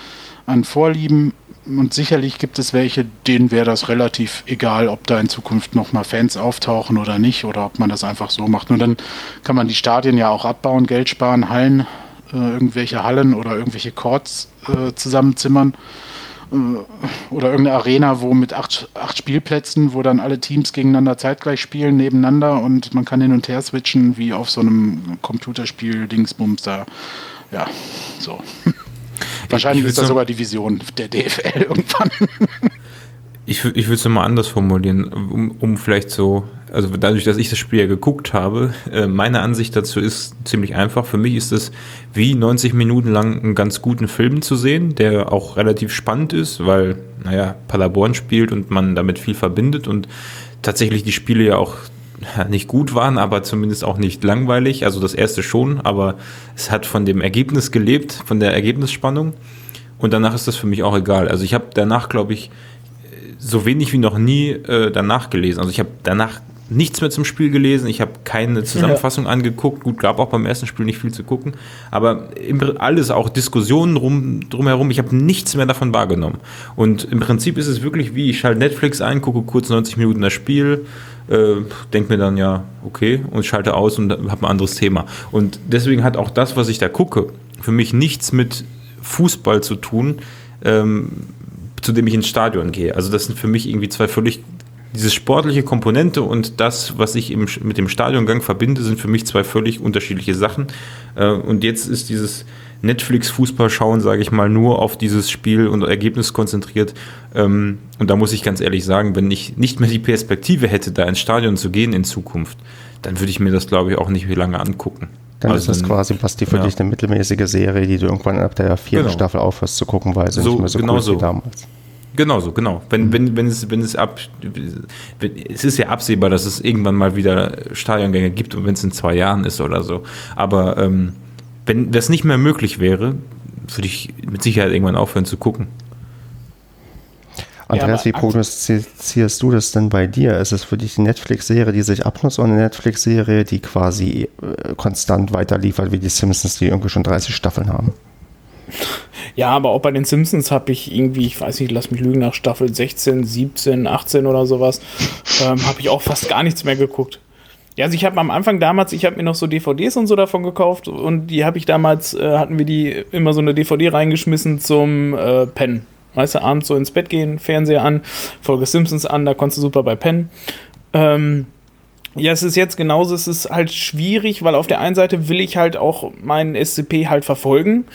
an Vorlieben und sicherlich gibt es welche, denen wäre das relativ egal, ob da in Zukunft nochmal Fans auftauchen oder nicht oder ob man das einfach so macht. Nur dann kann man die Stadien ja auch abbauen, Geld sparen, Hallen, äh, irgendwelche Hallen oder irgendwelche Courts äh, zusammenzimmern äh, oder irgendeine Arena, wo mit acht, acht Spielplätzen, wo dann alle Teams gegeneinander zeitgleich spielen, nebeneinander und man kann hin und her switchen, wie auf so einem Computerspiel Dingsbums da. Ja, so. (laughs) Wahrscheinlich ist das sogar die Vision der DFL (laughs) irgendwann. ich, ich würde es nochmal anders formulieren, um, um vielleicht so also dadurch, dass ich das Spiel ja geguckt habe, äh, meine Ansicht dazu ist ziemlich einfach. Für mich ist es wie 90 Minuten lang einen ganz guten Film zu sehen, der auch relativ spannend ist, weil, naja, Paderborn spielt und man damit viel verbindet und tatsächlich die Spiele ja auch nicht gut waren, aber zumindest auch nicht langweilig. Also das erste schon, aber es hat von dem Ergebnis gelebt, von der Ergebnisspannung. Und danach ist das für mich auch egal. Also ich habe danach, glaube ich, so wenig wie noch nie äh, danach gelesen. Also ich habe danach nichts mehr zum Spiel gelesen, ich habe keine Zusammenfassung ja. angeguckt. Gut, gab auch beim ersten Spiel nicht viel zu gucken, aber alles, auch Diskussionen rum, drumherum, ich habe nichts mehr davon wahrgenommen. Und im Prinzip ist es wirklich wie, ich schalte Netflix ein, gucke kurz 90 Minuten das Spiel, äh, denke mir dann ja, okay, und schalte aus und habe ein anderes Thema. Und deswegen hat auch das, was ich da gucke, für mich nichts mit Fußball zu tun, ähm, zu dem ich ins Stadion gehe. Also das sind für mich irgendwie zwei völlig diese sportliche Komponente und das, was ich im, mit dem Stadiongang verbinde, sind für mich zwei völlig unterschiedliche Sachen. Äh, und jetzt ist dieses Netflix-Fußball-Schauen, sage ich mal, nur auf dieses Spiel und Ergebnis konzentriert. Ähm, und da muss ich ganz ehrlich sagen, wenn ich nicht mehr die Perspektive hätte, da ins Stadion zu gehen in Zukunft, dann würde ich mir das, glaube ich, auch nicht mehr lange angucken. Dann also ist das quasi Basti für ja. dich eine mittelmäßige Serie, die du irgendwann ab der vierten genau. Staffel aufhörst zu gucken, weil sie so, nicht mehr so genau cool so. wie damals. Genau so, genau. Wenn, mhm. wenn, wenn, es, wenn es ab. Wenn, es ist ja absehbar, dass es irgendwann mal wieder Stadiongänge gibt und wenn es in zwei Jahren ist oder so. Aber ähm, wenn das nicht mehr möglich wäre, würde ich mit Sicherheit irgendwann aufhören zu gucken. Andreas, ja, wie prognostizierst du das denn bei dir? Ist es für dich eine Netflix-Serie, die sich abnutzt oder eine Netflix-Serie, die quasi äh, konstant weiterliefert, wie die Simpsons, die irgendwie schon 30 Staffeln haben? (laughs) Ja, aber auch bei den Simpsons habe ich irgendwie, ich weiß nicht, lass mich lügen, nach Staffel 16, 17, 18 oder sowas, ähm, habe ich auch fast gar nichts mehr geguckt. Ja, also ich habe am Anfang damals, ich habe mir noch so DVDs und so davon gekauft und die habe ich damals, äh, hatten wir die immer so eine DVD reingeschmissen zum äh, Pennen. Weißt du, abends so ins Bett gehen, Fernseher an, Folge Simpsons an, da konntest du super bei pennen. Ähm, ja, es ist jetzt genauso, es ist halt schwierig, weil auf der einen Seite will ich halt auch meinen SCP halt verfolgen.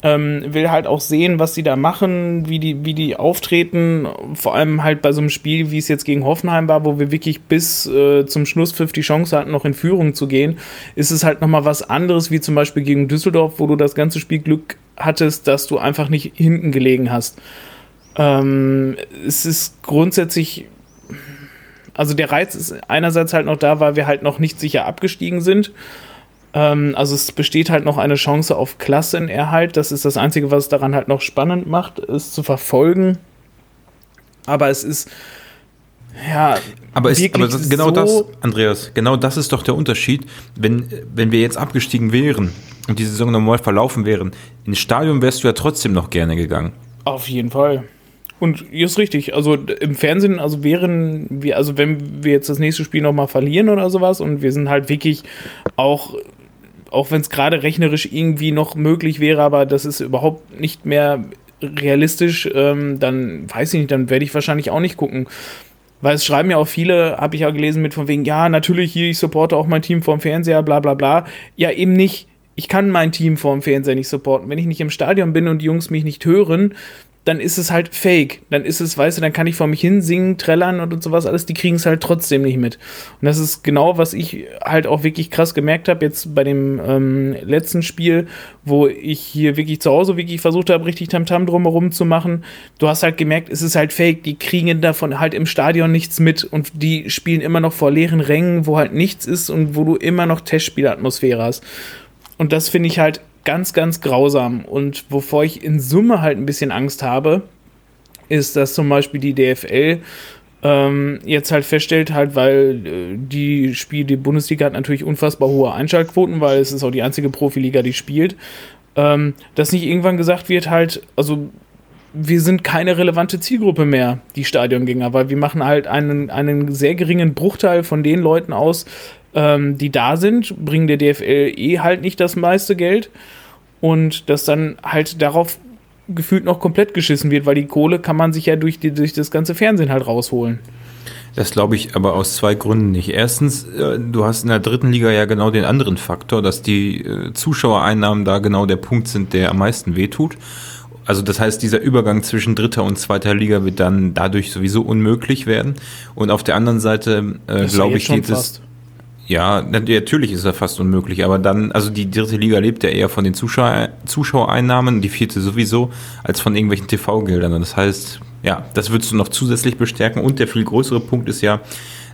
Ähm, will halt auch sehen, was sie da machen, wie die, wie die auftreten. Vor allem halt bei so einem Spiel, wie es jetzt gegen Hoffenheim war, wo wir wirklich bis äh, zum Schlusspfiff die Chance hatten, noch in Führung zu gehen, ist es halt nochmal was anderes, wie zum Beispiel gegen Düsseldorf, wo du das ganze Spiel Glück hattest, dass du einfach nicht hinten gelegen hast. Ähm, es ist grundsätzlich also der Reiz ist einerseits halt noch da, weil wir halt noch nicht sicher abgestiegen sind. Ähm, also es besteht halt noch eine Chance auf Klassenerhalt. Das ist das Einzige, was es daran halt noch spannend macht, es zu verfolgen. Aber es ist ja. Aber, ist, aber das, genau so das, Andreas, genau das ist doch der Unterschied. Wenn, wenn wir jetzt abgestiegen wären und die Saison normal verlaufen wären, ins Stadion wärst du ja trotzdem noch gerne gegangen. Auf jeden Fall. Und ist richtig. Also im Fernsehen, also wären wir, also wenn wir jetzt das nächste Spiel nochmal verlieren oder sowas und wir sind halt wirklich auch auch wenn es gerade rechnerisch irgendwie noch möglich wäre, aber das ist überhaupt nicht mehr realistisch, ähm, dann weiß ich nicht, dann werde ich wahrscheinlich auch nicht gucken. Weil es schreiben ja auch viele, habe ich ja gelesen, mit von wegen, ja, natürlich hier, ich supporte auch mein Team vorm Fernseher, bla bla bla. Ja, eben nicht. Ich kann mein Team vorm Fernseher nicht supporten. Wenn ich nicht im Stadion bin und die Jungs mich nicht hören, dann ist es halt fake. Dann ist es, weißt du, dann kann ich vor mich hin singen, trällern und, und sowas alles, die kriegen es halt trotzdem nicht mit. Und das ist genau, was ich halt auch wirklich krass gemerkt habe, jetzt bei dem ähm, letzten Spiel, wo ich hier wirklich zu Hause wirklich versucht habe, richtig Tamtam drumherum zu machen. Du hast halt gemerkt, es ist halt fake, die kriegen davon halt im Stadion nichts mit und die spielen immer noch vor leeren Rängen, wo halt nichts ist und wo du immer noch Testspielatmosphäre hast. Und das finde ich halt ganz, ganz grausam. Und wovor ich in Summe halt ein bisschen Angst habe, ist, dass zum Beispiel die DFL ähm, jetzt halt feststellt, halt, weil äh, die Spiel, die Bundesliga hat natürlich unfassbar hohe Einschaltquoten, weil es ist auch die einzige Profiliga, die spielt, ähm, dass nicht irgendwann gesagt wird, halt, also wir sind keine relevante Zielgruppe mehr, die Stadiongänger, weil wir machen halt einen, einen sehr geringen Bruchteil von den Leuten aus, ähm, die da sind, bringen der DFL eh halt nicht das meiste Geld und dass dann halt darauf gefühlt noch komplett geschissen wird, weil die Kohle kann man sich ja durch, die, durch das ganze Fernsehen halt rausholen. Das glaube ich aber aus zwei Gründen nicht. Erstens, äh, du hast in der dritten Liga ja genau den anderen Faktor, dass die äh, Zuschauereinnahmen da genau der Punkt sind, der am meisten wehtut. Also das heißt, dieser Übergang zwischen dritter und zweiter Liga wird dann dadurch sowieso unmöglich werden. Und auf der anderen Seite, äh, glaube ich, geht es ja, natürlich ist er fast unmöglich, aber dann, also die dritte Liga lebt ja eher von den Zuschauer, Zuschauereinnahmen, die vierte sowieso, als von irgendwelchen TV-Geldern. Das heißt, ja, das würdest du noch zusätzlich bestärken. Und der viel größere Punkt ist ja,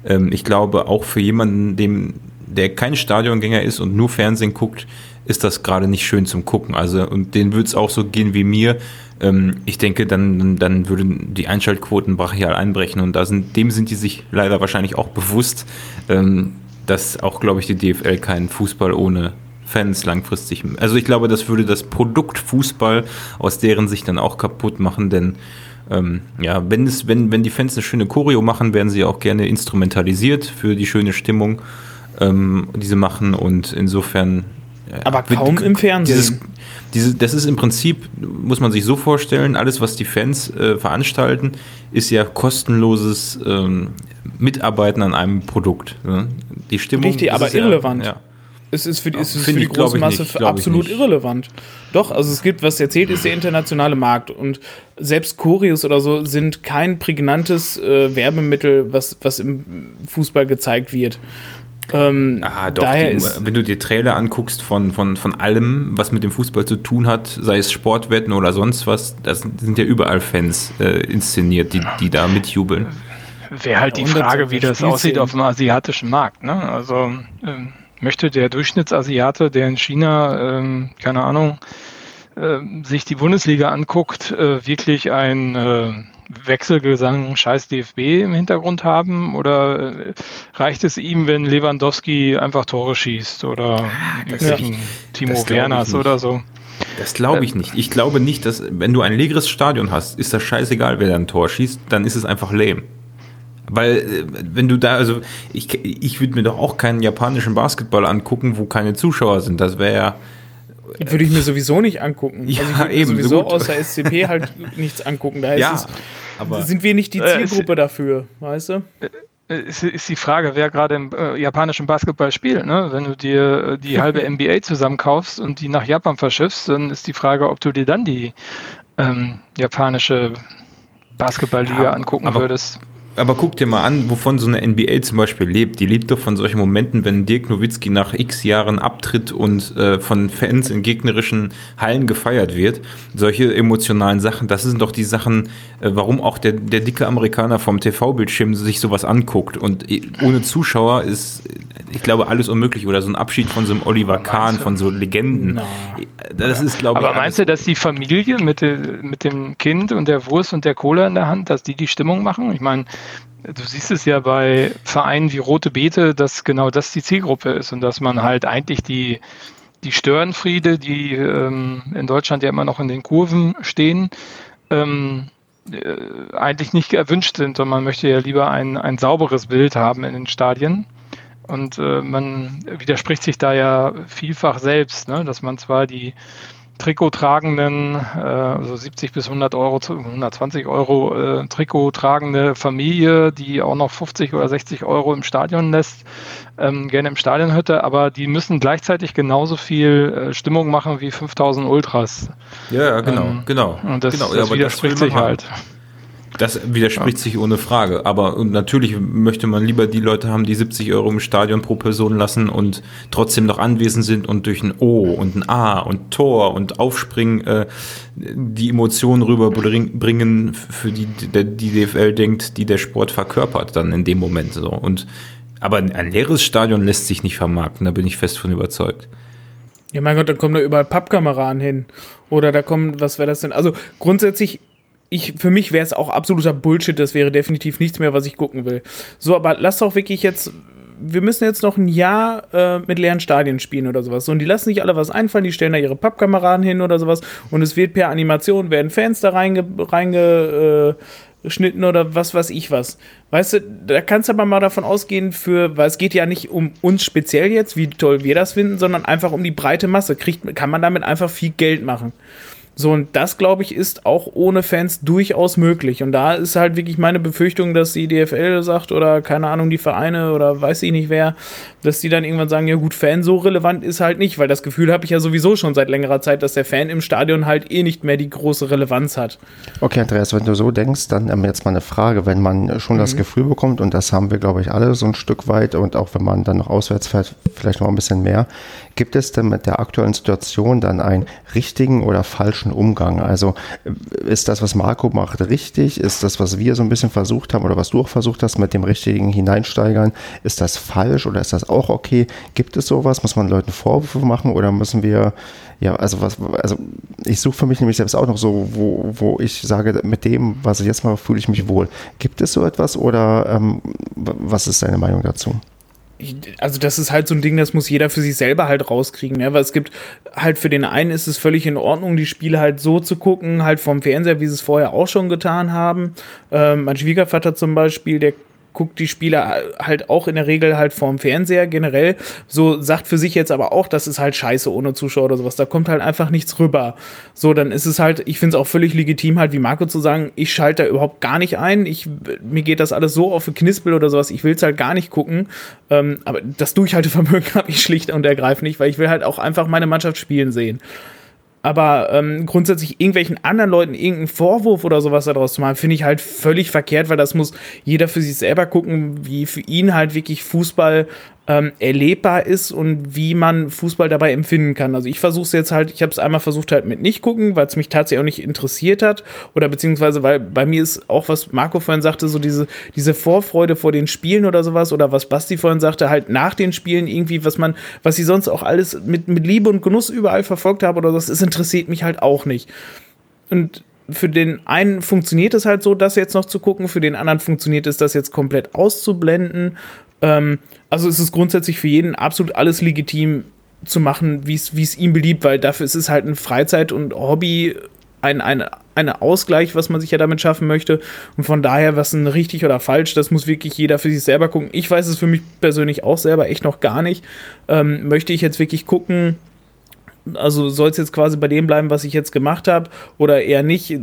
ähm, ich glaube, auch für jemanden, dem, der kein Stadiongänger ist und nur Fernsehen guckt, ist das gerade nicht schön zum Gucken. Also, und denen würde es auch so gehen wie mir. Ähm, ich denke, dann, dann würden die Einschaltquoten brachial einbrechen und da sind, dem sind die sich leider wahrscheinlich auch bewusst, ähm, dass auch, glaube ich, die DFL keinen Fußball ohne Fans langfristig. Also ich glaube, das würde das Produkt Fußball aus deren Sicht dann auch kaputt machen, denn ähm, ja, wenn es, wenn, wenn die Fans eine schöne Choreo machen, werden sie auch gerne instrumentalisiert für die schöne Stimmung, ähm, die sie machen und insofern. Aber kaum im Fernsehen. Dieses, diese, das ist im Prinzip, muss man sich so vorstellen, alles, was die Fans äh, veranstalten, ist ja kostenloses ähm, Mitarbeiten an einem Produkt. Ne? Die Stimmung. Richtig, aber irrelevant. Ja, ja. Es ist für die, es ist für die große Masse nicht, absolut irrelevant. Doch, also es gibt, was erzählt, ist der internationale Markt. Und selbst Choreos oder so sind kein prägnantes äh, Werbemittel, was, was im Fußball gezeigt wird. Ähm, ah, doch, die, wenn du dir Trailer anguckst von, von, von allem, was mit dem Fußball zu tun hat, sei es Sportwetten oder sonst was, da sind ja überall Fans äh, inszeniert, die, die da mitjubeln. Wäre halt die Frage, wie das aussieht auf dem asiatischen Markt. Ne? Also ähm, möchte der Durchschnittsasiate, der in China, ähm, keine Ahnung, äh, sich die Bundesliga anguckt, äh, wirklich ein äh, Wechselgesang scheiß DFB im Hintergrund haben? Oder äh, reicht es ihm, wenn Lewandowski einfach Tore schießt oder ja, Timo Werners oder so? Das glaube ich nicht. Ich glaube nicht, dass, wenn du ein leeres Stadion hast, ist das scheißegal, wer da ein Tor schießt, dann ist es einfach lame. Weil, äh, wenn du da, also, ich, ich würde mir doch auch keinen japanischen Basketball angucken, wo keine Zuschauer sind. Das wäre ja. Würde ich mir sowieso nicht angucken. (laughs) Ja, also ich eben. sowieso gut. außer SCP (laughs) halt nichts angucken. Da ja, es, aber sind wir nicht die äh, Zielgruppe äh, dafür, weißt du? Äh, ist, ist die Frage, wer gerade im äh, japanischen Basketball spielt. Ne? Wenn du dir die halbe (laughs) NBA zusammenkaufst und die nach Japan verschiffst, dann ist die Frage, ob du dir dann die ähm, japanische Basketballliga ja, angucken würdest aber guck dir mal an, wovon so eine NBA zum Beispiel lebt. Die lebt doch von solchen Momenten, wenn Dirk Nowitzki nach x Jahren abtritt und äh, von Fans in gegnerischen Hallen gefeiert wird. Solche emotionalen Sachen, das sind doch die Sachen, äh, warum auch der, der dicke Amerikaner vom TV-Bildschirm sich sowas anguckt. Und äh, ohne Zuschauer ist, ich glaube, alles unmöglich. Oder so ein Abschied von so einem Oliver Kahn, von so Legenden. No. Das ist, glaube ich. Aber meinst du, dass die Familie mit, mit dem Kind und der Wurst und der Cola in der Hand, dass die die Stimmung machen? Ich meine, du siehst es ja bei Vereinen wie Rote Beete, dass genau das die Zielgruppe ist und dass man halt eigentlich die, die Störenfriede, die ähm, in Deutschland ja immer noch in den Kurven stehen, ähm, äh, eigentlich nicht erwünscht sind, sondern man möchte ja lieber ein, ein sauberes Bild haben in den Stadien. Und äh, man widerspricht sich da ja vielfach selbst, ne? dass man zwar die Trikottragenden, äh, also 70 bis 100 Euro, 120 Euro äh, Trikot tragende Familie, die auch noch 50 oder 60 Euro im Stadion lässt, ähm, gerne im Stadion hätte, aber die müssen gleichzeitig genauso viel äh, Stimmung machen wie 5000 Ultras. Ja, genau, ähm, genau. Und das, genau, das widerspricht sich halt. Das widerspricht ja. sich ohne Frage. Aber natürlich möchte man lieber die Leute haben, die 70 Euro im Stadion pro Person lassen und trotzdem noch anwesend sind und durch ein O und ein A und Tor und Aufspringen äh, die Emotionen rüberbringen, für die die DFL denkt, die der Sport verkörpert dann in dem Moment so. Und aber ein leeres Stadion lässt sich nicht vermarkten, da bin ich fest von überzeugt. Ja, mein Gott, da kommen da überall Pappkameraden hin. Oder da kommen, was wäre das denn? Also grundsätzlich ich, für mich wäre es auch absoluter Bullshit. Das wäre definitiv nichts mehr, was ich gucken will. So, aber lass doch wirklich jetzt. Wir müssen jetzt noch ein Jahr äh, mit leeren Stadien spielen oder sowas. So, und die lassen sich alle was einfallen, die stellen da ihre Pappkameraden hin oder sowas. Und es wird per Animation, werden Fans da reingeschnitten reinge, äh, oder was weiß ich was. Weißt du, da kannst du aber mal davon ausgehen, für, weil es geht ja nicht um uns speziell jetzt, wie toll wir das finden, sondern einfach um die breite Masse. Kriegt, kann man damit einfach viel Geld machen. So, und das, glaube ich, ist auch ohne Fans durchaus möglich. Und da ist halt wirklich meine Befürchtung, dass die DFL sagt oder keine Ahnung, die Vereine oder weiß ich nicht wer, dass die dann irgendwann sagen, ja gut, Fan so relevant ist halt nicht, weil das Gefühl habe ich ja sowieso schon seit längerer Zeit, dass der Fan im Stadion halt eh nicht mehr die große Relevanz hat. Okay, Andreas, wenn du so denkst, dann ähm, jetzt mal eine Frage, wenn man schon mhm. das Gefühl bekommt, und das haben wir, glaube ich, alle so ein Stück weit, und auch wenn man dann noch auswärts fährt, vielleicht noch ein bisschen mehr, gibt es denn mit der aktuellen Situation dann einen richtigen oder falschen Umgang? Also äh, ist das, was Marco macht, richtig? Ist das, was wir so ein bisschen versucht haben oder was du auch versucht hast mit dem richtigen Hineinsteigern, ist das falsch oder ist das auch okay? Gibt es sowas? Muss man Leuten Vorwürfe machen oder müssen wir, ja, also was, also ich suche für mich nämlich selbst auch noch so, wo, wo ich sage, mit dem, was ich jetzt mache, fühle ich mich wohl. Gibt es so etwas oder ähm, was ist deine Meinung dazu? Also das ist halt so ein Ding, das muss jeder für sich selber halt rauskriegen, ja, weil es gibt halt für den einen ist es völlig in Ordnung, die Spiele halt so zu gucken, halt vom Fernseher, wie sie es vorher auch schon getan haben. Ähm, mein Schwiegervater zum Beispiel, der guckt die Spiele halt auch in der Regel halt vorm Fernseher generell. So sagt für sich jetzt aber auch, das ist halt scheiße ohne Zuschauer oder sowas. Da kommt halt einfach nichts rüber. So, dann ist es halt, ich finde es auch völlig legitim, halt wie Marco zu sagen, ich schalte da überhaupt gar nicht ein. Ich, mir geht das alles so auf den Knispel oder sowas. Ich will es halt gar nicht gucken. Ähm, aber das Durchhaltevermögen (laughs) habe ich schlicht und ergreifend nicht, weil ich will halt auch einfach meine Mannschaft spielen sehen. Aber ähm, grundsätzlich irgendwelchen anderen Leuten irgendeinen Vorwurf oder sowas daraus zu machen, finde ich halt völlig verkehrt, weil das muss jeder für sich selber gucken, wie für ihn halt wirklich Fußball ähm, erlebbar ist und wie man Fußball dabei empfinden kann. Also ich versuche es jetzt halt, ich habe es einmal versucht halt mit nicht gucken, weil es mich tatsächlich auch nicht interessiert hat oder beziehungsweise weil bei mir ist auch was Marco vorhin sagte, so diese diese Vorfreude vor den Spielen oder sowas oder was Basti vorhin sagte, halt nach den Spielen irgendwie, was man, was sie sonst auch alles mit mit Liebe und Genuss überall verfolgt haben oder das, es interessiert mich halt auch nicht. Und für den einen funktioniert es halt so, das jetzt noch zu gucken, für den anderen funktioniert es, das jetzt komplett auszublenden. Ähm, also es ist grundsätzlich für jeden absolut alles legitim zu machen, wie es ihm beliebt, weil dafür ist es halt ein Freizeit- und Hobby, ein, ein, ein Ausgleich, was man sich ja damit schaffen möchte. Und von daher, was ein richtig oder falsch, das muss wirklich jeder für sich selber gucken. Ich weiß es für mich persönlich auch selber echt noch gar nicht. Ähm, möchte ich jetzt wirklich gucken, also soll es jetzt quasi bei dem bleiben, was ich jetzt gemacht habe, oder eher nicht,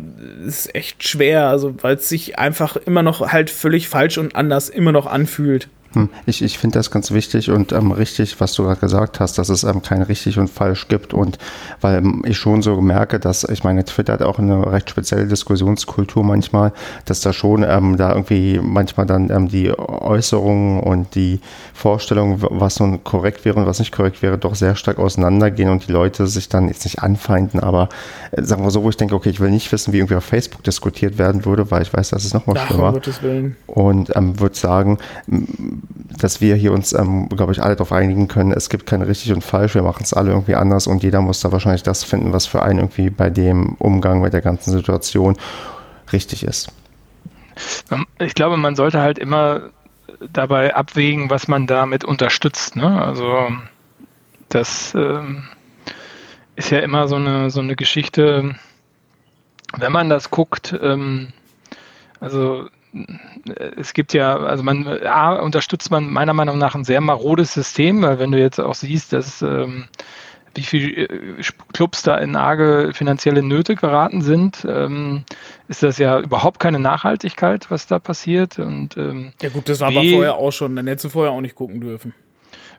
ist echt schwer, also weil es sich einfach immer noch halt völlig falsch und anders immer noch anfühlt. Hm. Ich, ich finde das ganz wichtig und ähm, richtig, was du gerade gesagt hast, dass es ähm, kein richtig und falsch gibt und weil ähm, ich schon so merke, dass, ich meine, Twitter hat auch eine recht spezielle Diskussionskultur manchmal, dass da schon ähm, da irgendwie manchmal dann ähm, die Äußerungen und die Vorstellungen, was nun korrekt wäre und was nicht korrekt wäre, doch sehr stark auseinandergehen und die Leute sich dann jetzt nicht anfeinden, aber äh, sagen wir so, wo ich denke, okay, ich will nicht wissen, wie irgendwie auf Facebook diskutiert werden würde, weil ich weiß, dass es nochmal schlimmer. Und ähm, würde sagen, dass wir hier uns, ähm, glaube ich, alle darauf einigen können, es gibt kein richtig und falsch, wir machen es alle irgendwie anders und jeder muss da wahrscheinlich das finden, was für einen irgendwie bei dem Umgang mit der ganzen Situation richtig ist. Ähm, ich glaube, man sollte halt immer dabei abwägen, was man damit unterstützt. Ne? Also das ähm, ist ja immer so eine, so eine Geschichte, wenn man das guckt, ähm, also es gibt ja, also man A, unterstützt man meiner Meinung nach ein sehr marodes System, weil wenn du jetzt auch siehst, dass ähm, wie viele äh, Clubs da in arge finanzielle Nöte geraten sind, ähm, ist das ja überhaupt keine Nachhaltigkeit, was da passiert. Und, ähm, ja gut, das war aber vorher auch schon, dann hättest du vorher auch nicht gucken dürfen.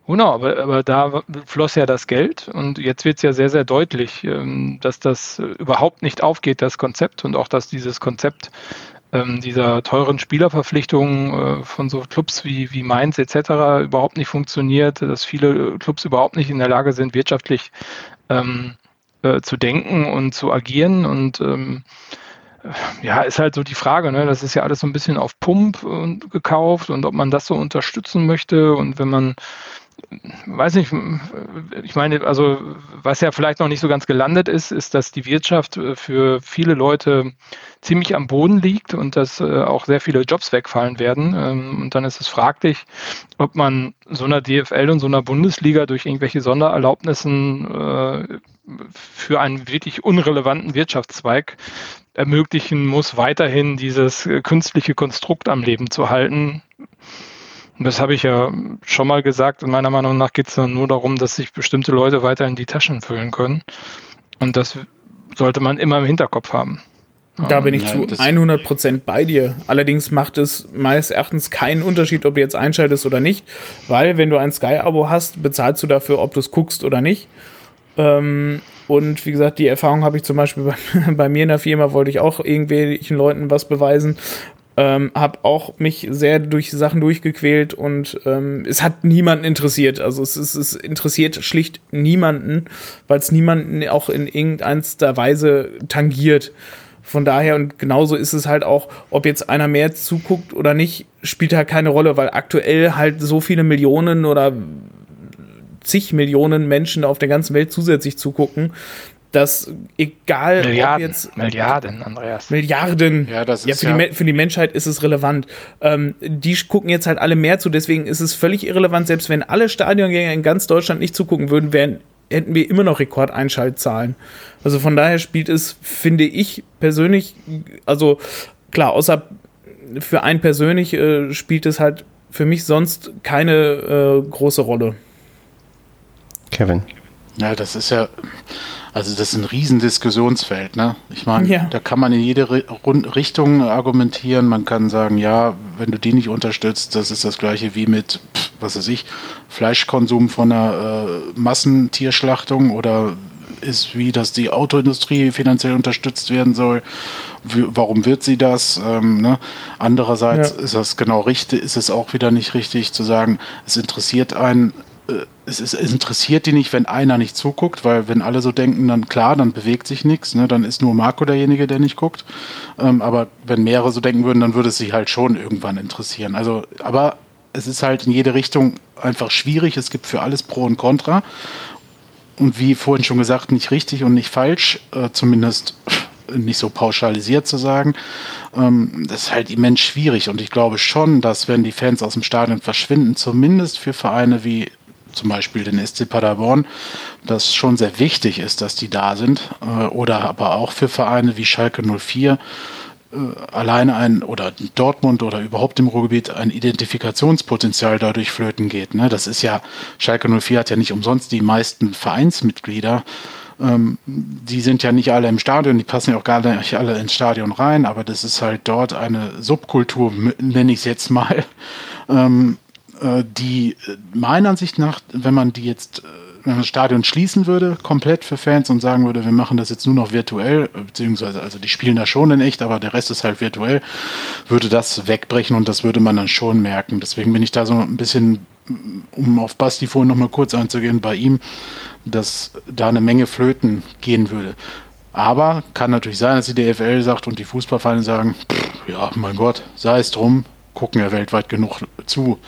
Genau, aber, aber da floss ja das Geld und jetzt wird es ja sehr, sehr deutlich, ähm, dass das überhaupt nicht aufgeht, das Konzept und auch, dass dieses Konzept ähm, dieser teuren Spielerverpflichtungen äh, von so Clubs wie, wie Mainz etc. überhaupt nicht funktioniert, dass viele Clubs überhaupt nicht in der Lage sind, wirtschaftlich ähm, äh, zu denken und zu agieren und ähm, ja, ist halt so die Frage, ne? Das ist ja alles so ein bisschen auf Pump und gekauft und ob man das so unterstützen möchte und wenn man weiß nicht, ich meine, also was ja vielleicht noch nicht so ganz gelandet ist, ist, dass die Wirtschaft äh, für viele Leute ziemlich am Boden liegt und dass äh, auch sehr viele Jobs wegfallen werden. Ähm, und dann ist es fraglich, ob man so einer DFL und so einer Bundesliga durch irgendwelche Sondererlaubnissen äh, für einen wirklich unrelevanten Wirtschaftszweig ermöglichen muss, weiterhin dieses künstliche Konstrukt am Leben zu halten und das habe ich ja schon mal gesagt. Und meiner Meinung nach geht es dann nur darum, dass sich bestimmte Leute weiter in die Taschen füllen können. Und das sollte man immer im Hinterkopf haben. Da bin ich ja, zu 100% bei dir. Allerdings macht es meines Erachtens keinen Unterschied, ob du jetzt einschaltest oder nicht, weil wenn du ein Sky-Abo hast, bezahlst du dafür, ob du es guckst oder nicht. Ähm, und wie gesagt, die Erfahrung habe ich zum Beispiel (laughs) bei, bei, mir in der Firma, wollte ich auch irgendwelchen Leuten was beweisen Ähm, habe auch mich sehr durch Sachen durchgequält und ähm, es hat niemanden interessiert. Also es, es, es interessiert schlicht niemanden, weil es niemanden auch in irgendeiner Weise tangiert. Von daher und genauso ist es halt auch, ob jetzt einer mehr zuguckt oder nicht, spielt halt keine Rolle, weil aktuell halt so viele Millionen oder zig Millionen Menschen auf der ganzen Welt zusätzlich zugucken, dass egal Milliarden, ob jetzt Milliarden, Andreas. Milliarden. Ja, das ja, ist für, ja, Die, für die Menschheit ist es relevant. Ähm, die gucken jetzt halt alle mehr zu, deswegen ist es völlig irrelevant, selbst wenn alle Stadiongänger in ganz Deutschland nicht zugucken würden, wären, hätten wir immer noch Rekordeinschaltzahlen. Also von daher spielt es, finde ich persönlich, also klar, außer für einen persönlich äh, spielt es halt für mich sonst keine äh, große Rolle. Kevin. Ja, das ist ja, also das ist ein Riesendiskussionsfeld, ne? Ich meine, Ja. da kann man in jede Richtung argumentieren. Man kann sagen, ja, wenn du die nicht unterstützt, das ist das gleiche wie mit, was weiß ich, Fleischkonsum von einer äh, Massentierschlachtung oder ist wie, dass die Autoindustrie finanziell unterstützt werden soll. Wie, warum wird sie das? Ähm, ne? Andererseits Ja. ist das genau richtig, ist es auch wieder nicht richtig zu sagen, es interessiert einen es, ist, es interessiert die nicht, wenn einer nicht zuguckt, weil wenn alle so denken, dann klar, dann bewegt sich nichts, ne? dann ist nur Marco derjenige, der nicht guckt. Ähm, aber wenn mehrere so denken würden, dann würde es sich halt schon irgendwann interessieren. Also, aber es ist halt in jede Richtung einfach schwierig. Es gibt für alles Pro und Contra. Und wie vorhin schon gesagt, nicht richtig und nicht falsch, äh, zumindest (laughs) nicht so pauschalisiert zu sagen. Ähm, das ist halt immens schwierig. Und ich glaube schon, dass wenn die Fans aus dem Stadion verschwinden, zumindest für Vereine wie zum Beispiel den SC Paderborn, das schon sehr wichtig ist, dass die da sind. Äh, oder aber auch für Vereine wie Schalke 04 äh, alleine ein oder Dortmund oder überhaupt im Ruhrgebiet ein Identifikationspotenzial dadurch flöten geht. Ne? Das ist ja, Schalke 04 hat ja nicht umsonst die meisten Vereinsmitglieder. Ähm, die sind ja nicht alle im Stadion, die passen ja auch gar nicht alle ins Stadion rein, aber das ist halt dort eine Subkultur, nenne ich es jetzt mal, ähm, äh, die äh, meiner Ansicht nach, wenn man die jetzt, äh, wenn man das Stadion schließen würde, komplett für Fans und sagen würde, wir machen das jetzt nur noch virtuell, äh, beziehungsweise, also die spielen da schon in echt, aber der Rest ist halt virtuell, würde das wegbrechen und das würde man dann schon merken. Deswegen bin ich da so ein bisschen, um auf Basti vorhin nochmal kurz einzugehen, bei ihm, dass da eine Menge flöten gehen würde. Aber kann natürlich sein, dass die DFL sagt und die Fußballvereine sagen, pff, ja, mein Gott, sei es drum, gucken ja weltweit genug zu.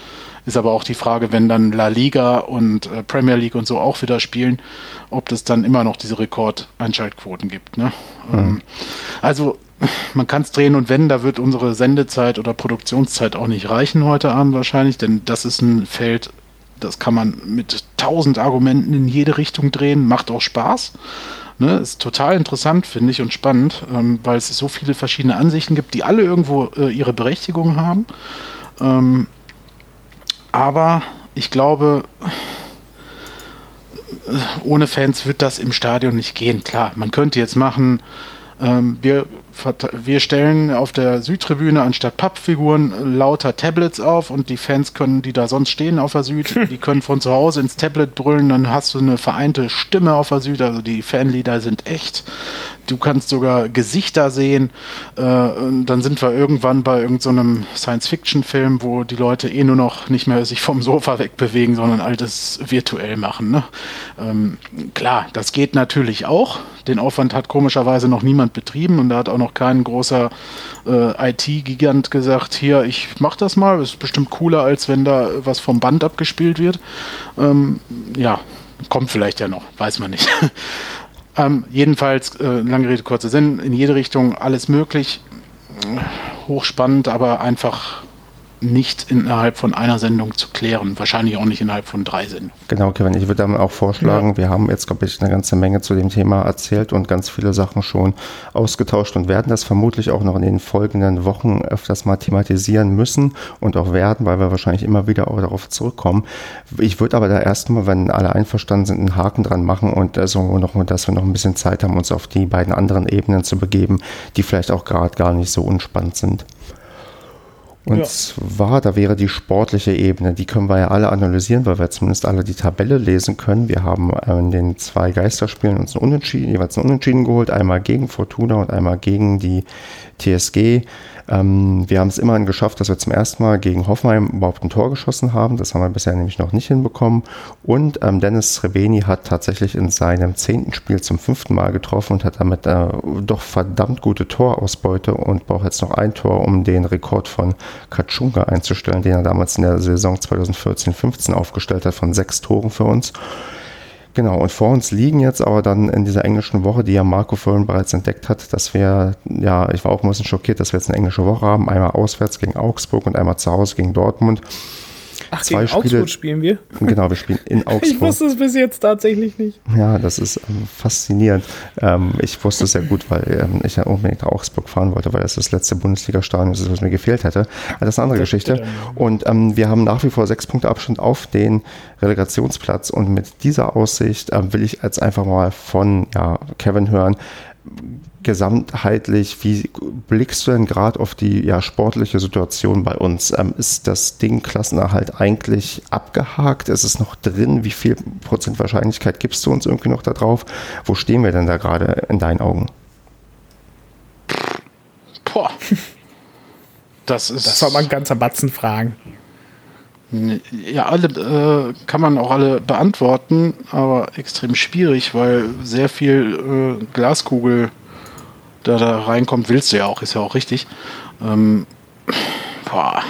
Ist aber auch die Frage, wenn dann La Liga und äh, Premier League und so auch wieder spielen, ob das dann immer noch diese Rekordeinschaltquoten gibt. Ne? Ähm, also man kann es drehen und wenden, da wird unsere Sendezeit oder Produktionszeit auch nicht reichen heute Abend wahrscheinlich, denn das ist ein Feld, das kann man mit tausend Argumenten in jede Richtung drehen, macht auch Spaß. Ne, ist total interessant, finde ich, und spannend, ähm, weil es so viele verschiedene Ansichten gibt, die alle irgendwo äh, ihre Berechtigung haben. Ähm, aber ich glaube, äh, ohne Fans wird das im Stadion nicht gehen. Klar, man könnte jetzt machen, ähm, wir, wir stellen auf der Südtribüne anstatt Pappfiguren lauter Tablets auf und die Fans können, die da sonst stehen auf der Süd, (laughs) die können von zu Hause ins Tablet brüllen, dann hast du eine vereinte Stimme auf der Süd, also die Fanlieder sind echt. Du kannst sogar Gesichter sehen. Äh, dann sind wir irgendwann bei irgendeinem Science-Fiction-Film, wo die Leute eh nur noch nicht mehr sich vom Sofa wegbewegen, sondern alles virtuell machen. Ne? Ähm, klar, das geht natürlich auch. Den Aufwand hat komischerweise noch niemand betrieben und da hat auch noch kein großer äh, IT-Gigant gesagt, hier, ich mach das mal, ist bestimmt cooler, als wenn da was vom Band abgespielt wird. Ähm, ja, kommt vielleicht ja noch, weiß man nicht. (laughs) ähm, jedenfalls, äh, lange Rede, kurzer Sinn, in jede Richtung alles möglich. Hochspannend, aber einfach nicht innerhalb von einer Sendung zu klären. Wahrscheinlich auch nicht innerhalb von drei Sendungen. Genau, Kevin, ich würde damit auch vorschlagen, wir haben jetzt, glaube ich, eine ganze Menge zu dem Thema erzählt und ganz viele Sachen schon ausgetauscht und werden das vermutlich auch noch in den folgenden Wochen öfters mal thematisieren müssen und auch werden, weil wir wahrscheinlich immer wieder auch darauf zurückkommen. Ich würde aber da erstmal, wenn alle einverstanden sind, einen Haken dran machen und äh, so noch, dass wir noch ein bisschen Zeit haben, uns auf die beiden anderen Ebenen zu begeben, die vielleicht auch gerade gar nicht so unspannend sind. Und Ja. zwar, da wäre die sportliche Ebene, die können wir ja alle analysieren, weil wir zumindest alle die Tabelle lesen können. Wir haben in den zwei Geisterspielen uns einen Unentschieden, jeweils einen Unentschieden geholt, einmal gegen Fortuna und einmal gegen die TSG. Ähm, wir haben es immerhin geschafft, dass wir zum ersten Mal gegen Hoffenheim überhaupt ein Tor geschossen haben. Das haben wir bisher nämlich noch nicht hinbekommen. Und ähm, Dennis Srebeni hat tatsächlich in seinem zehnten Spiel zum fünften Mal getroffen und hat damit äh, doch verdammt gute Torausbeute und braucht jetzt noch ein Tor, um den Rekord von Katschunga einzustellen, den er damals in der Saison 2014-15 aufgestellt hat von sechs Toren für uns. Genau, und vor uns liegen jetzt aber dann in dieser englischen Woche, die ja Marco vorhin bereits entdeckt hat, dass wir, ja, ich war auch ein bisschen schockiert, dass wir jetzt eine englische Woche haben. Einmal auswärts gegen Augsburg und einmal zu Hause gegen Dortmund. Ach, Zwei gegen Spiele, Augsburg spielen wir? (laughs) Genau, wir spielen in (laughs) Augsburg. Ich wusste es bis jetzt tatsächlich nicht. Ja, das ist ähm, faszinierend. Ähm, ich wusste es sehr gut, weil ähm, ich ja unbedingt nach Augsburg fahren wollte, weil das das letzte Bundesliga-Stadion ist, was mir gefehlt hätte. Aber das ist eine andere das Geschichte. Und ähm, wir haben nach wie vor sechs Punkte Abstand auf den Relegationsplatz. Und mit dieser Aussicht äh, will ich jetzt einfach mal von ja, Kevin hören, gesamtheitlich, wie blickst du denn gerade auf die ja, sportliche Situation bei uns? Ähm, ist das Ding Klassenerhalt eigentlich abgehakt? Ist es noch drin? Wie viel Prozent Wahrscheinlichkeit gibst du uns irgendwie noch da drauf? Wo stehen wir denn da gerade in deinen Augen? Boah. Das ist. Das soll man ganzer Batzen fragen. Ja, alle äh, kann man auch alle beantworten, aber extrem schwierig, weil sehr viel äh, Glaskugel da, da reinkommt, willst du ja auch, ist ja auch richtig. Ähm, boah,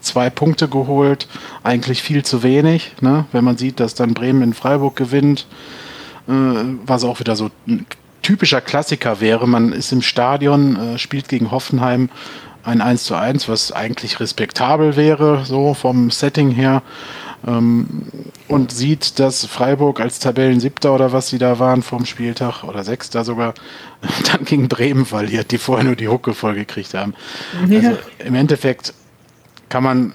zwei Punkte geholt, eigentlich viel zu wenig, ne? wenn man sieht, dass dann Bremen in Freiburg gewinnt, äh, was auch wieder so ein typischer Klassiker wäre. Man ist im Stadion, äh, spielt gegen Hoffenheim ein 1 zu 1, was eigentlich respektabel wäre, so vom Setting her ähm, und sieht, dass Freiburg als Tabellensiebter oder was sie da waren vom Spieltag oder Sechster sogar (laughs) dann gegen Bremen verliert, die vorher nur die Hucke voll gekriegt haben. Ja. Also im Endeffekt kann man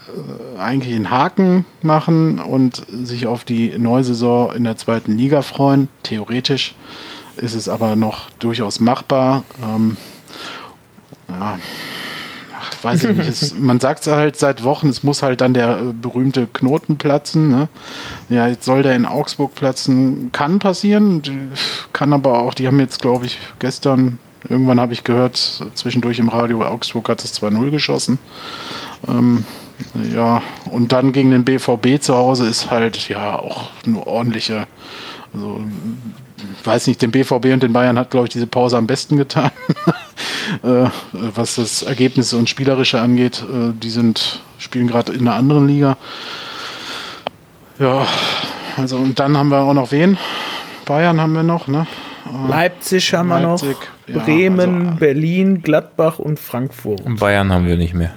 äh, eigentlich einen Haken machen und sich auf die neue Saison in der zweiten Liga freuen. Theoretisch ist es aber noch durchaus machbar. Ähm, ja, weiß ich nicht. Es, man sagt es halt seit Wochen, es muss halt dann der äh, berühmte Knoten platzen. Ne? Ja, jetzt soll der in Augsburg platzen. Kann passieren, kann aber auch, die haben jetzt, glaube ich, gestern, irgendwann habe ich gehört, zwischendurch im Radio, Augsburg hat es 2-0 geschossen. Ähm, ja, und dann gegen den BVB zu Hause ist halt ja auch eine ordentliche, also weiß nicht, den BVB und den Bayern hat, glaube ich, diese Pause am besten getan. (laughs) äh, was das Ergebnis und Spielerische angeht, äh, die sind, spielen gerade in einer anderen Liga. Ja, also und dann haben wir auch noch wen? Bayern haben wir noch, ne? Äh, Leipzig haben Leipzig, wir noch, Bremen, also, Berlin, Gladbach und Frankfurt. Und Bayern haben wir nicht mehr.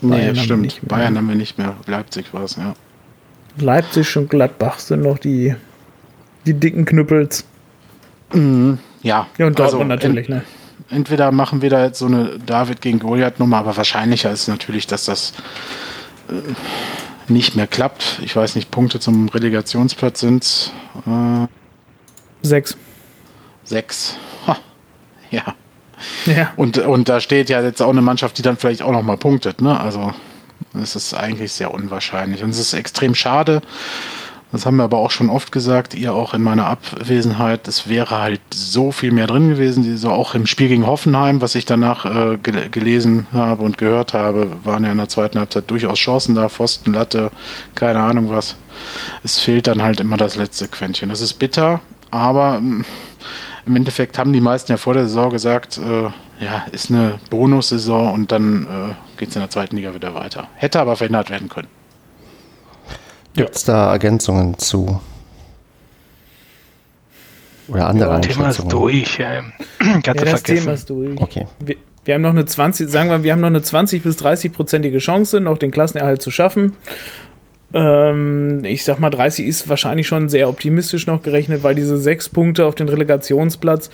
Nee, Bayern stimmt. Haben Bayern haben wir nicht mehr. Leipzig war es, ja. Leipzig und Gladbach sind noch die, die dicken Knüppels. Mhm, ja. Ja, und Dortmund also, natürlich, ne? Entweder machen wir da jetzt so eine David gegen Goliath-Nummer, aber wahrscheinlicher ist natürlich, dass das äh, nicht mehr klappt. Ich weiß nicht, Punkte zum Relegationsplatz sind äh, sechs. Sechs. Ha. Ja. ja. Und, und da steht ja jetzt auch eine Mannschaft, die dann vielleicht auch nochmal punktet. Ne? Also es ist eigentlich sehr unwahrscheinlich. Und es ist extrem schade, das haben wir aber auch schon oft gesagt, ihr auch in meiner Abwesenheit. Es wäre halt so viel mehr drin gewesen. So auch im Spiel gegen Hoffenheim, was ich danach äh, gel gelesen habe und gehört habe, waren ja in der zweiten Halbzeit durchaus Chancen da. Pfosten, Latte, keine Ahnung was. Es fehlt dann halt immer das letzte Quäntchen. Das ist bitter, aber mm, im Endeffekt haben die meisten ja vor der Saison gesagt, äh, ja, ist eine Bonussaison und dann äh, geht es in der zweiten Liga wieder weiter. Hätte aber verhindert werden können. Gibt es da Ergänzungen zu? Oder andere ja, Thema ist durch. Ja, (clears throat) ja das Thema ist durch. Okay. Wir, wir, haben noch eine 20, sagen wir, wir haben noch eine 20 bis 30-prozentige Chance, noch den Klassenerhalt zu schaffen. Ähm, ich sag mal, 30 ist wahrscheinlich schon sehr optimistisch noch gerechnet, weil diese sechs Punkte auf den Relegationsplatz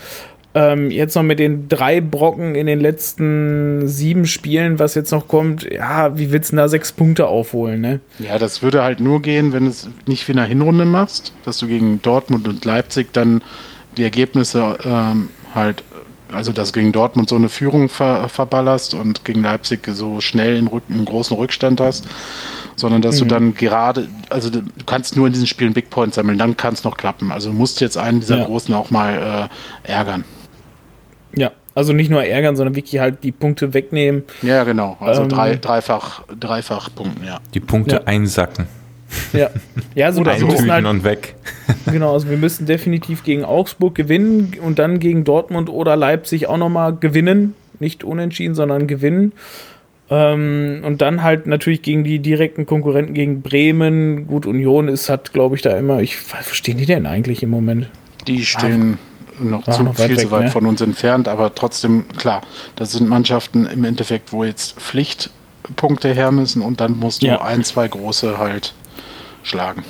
ähm, jetzt noch mit den drei Brocken in den letzten sieben Spielen, was jetzt noch kommt, ja, wie willst du da sechs Punkte aufholen, ne? Ja, das würde halt nur gehen, wenn du es nicht wie in der Hinrunde machst, dass du gegen Dortmund und Leipzig dann die Ergebnisse ähm, halt, also dass du gegen Dortmund so eine Führung ver verballerst und gegen Leipzig so schnell einen, Rück einen großen Rückstand hast, sondern dass mhm. du dann gerade, also du kannst nur in diesen Spielen Big Points sammeln, dann kann es noch klappen. Also du musst jetzt einen dieser ja. großen auch mal äh, ärgern. Ja, Also nicht nur ärgern, sondern wirklich halt die Punkte wegnehmen. Ja, genau. Also Ähm, drei, dreifach, dreifach Punkten, ja. Die Punkte Ja. einsacken, Ja, ja so (laughs) Oder wir so. halt, und weg. (laughs) genau, also wir müssen definitiv gegen Augsburg gewinnen und dann gegen Dortmund oder Leipzig auch nochmal gewinnen. Nicht unentschieden, sondern gewinnen. Ähm, und dann halt natürlich gegen die direkten Konkurrenten, gegen Bremen. Gut, Union ist, hat, glaube ich, da immer. Ich, wo stehen die denn eigentlich im Moment? Die stehen noch zu noch viel weg, zu weit ne? von uns entfernt, aber trotzdem, klar, das sind Mannschaften im Endeffekt, wo jetzt Pflichtpunkte her müssen und dann musst du Ja. ein, zwei große halt schlagen.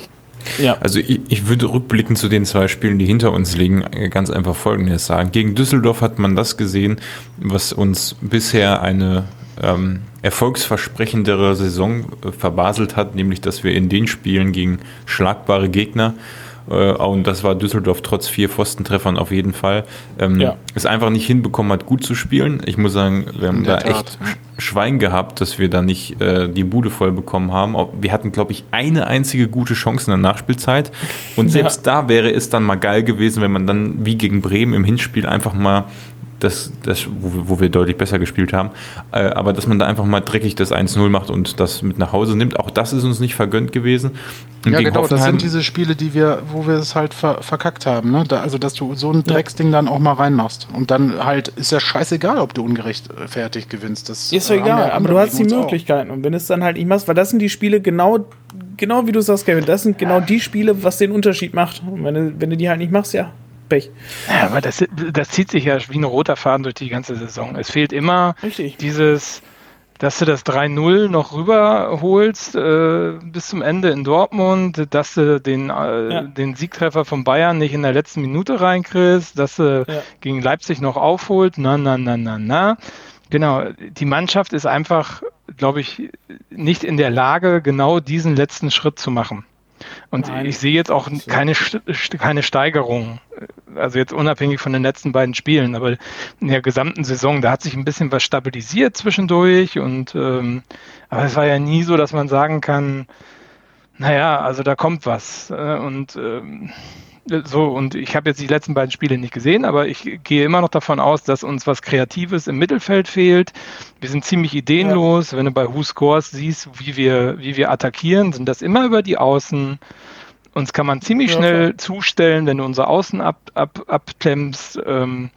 Ja. Also ich, ich würde rückblickend zu den zwei Spielen, die hinter uns liegen, ganz einfach Folgendes sagen. Gegen Düsseldorf hat man das gesehen, was uns bisher eine ähm, erfolgsversprechendere Saison äh, verbaselt hat, nämlich dass wir in den Spielen gegen schlagbare Gegner äh, und das war Düsseldorf trotz vier Pfostentreffern auf jeden Fall, ähm, Ja. es einfach nicht hinbekommen hat, gut zu spielen. Ich muss sagen, wir haben da Tat, echt ja. Sch- Schwein gehabt, dass wir da nicht äh, die Bude voll bekommen haben. Wir hatten, glaube ich, eine einzige gute Chance in der Nachspielzeit. Und (laughs) selbst da wäre es dann mal geil gewesen, wenn man dann wie gegen Bremen im Hinspiel einfach mal das, das wo, wir- wo wir deutlich besser gespielt haben, äh, aber dass man da einfach mal dreckig das 1-0 macht und das mit nach Hause nimmt. Auch das ist uns nicht vergönnt gewesen. Und Ja, genau, das Hoffenheim- sind diese Spiele, die wir, wo wir es halt ver verkackt haben, ne? Da, also, dass du so ein Drecksding dann auch mal reinmachst. Und dann halt ist ja scheißegal, ob du ungerecht äh, fertig gewinnst. Das Ist doch äh, egal, ja aber du hast die uns auch. Möglichkeiten. Und wenn es dann halt nicht machst, weil das sind die Spiele genau, genau wie du sagst, Kevin, das sind genau die Spiele, was den Unterschied macht. Und wenn du, wenn du die halt nicht machst, ja, Pech. Ja, aber das, das zieht sich ja wie ein roter Faden durch die ganze Saison. Es fehlt immer Richtig. dieses, dass du das 3-0 noch rüberholst äh, bis zum Ende in Dortmund, dass du den, äh, Ja. den Siegtreffer von Bayern nicht in der letzten Minute reinkriegst, dass du Ja. gegen Leipzig noch aufholt. Na, na, na, na, na. Genau, die Mannschaft ist einfach, glaube ich, nicht in der Lage, genau diesen letzten Schritt zu machen. Und Nein. ich sehe jetzt auch keine, keine Steigerung. Also jetzt unabhängig von den letzten beiden Spielen, aber in der gesamten Saison, da hat sich ein bisschen was stabilisiert zwischendurch und ähm, aber es war ja nie so, dass man sagen kann, naja, also da kommt was. Äh, und ähm, so, und ich habe jetzt die letzten beiden Spiele nicht gesehen, aber ich gehe immer noch davon aus, dass uns was Kreatives im Mittelfeld fehlt. Wir sind ziemlich ideenlos. Wenn du bei Who Scores siehst, wie wir, wie wir attackieren, sind das immer über die Außen. Uns kann man ziemlich Ja, schnell klar. zustellen, wenn du unsere Außen ab, ab, abklemmst. Ähm,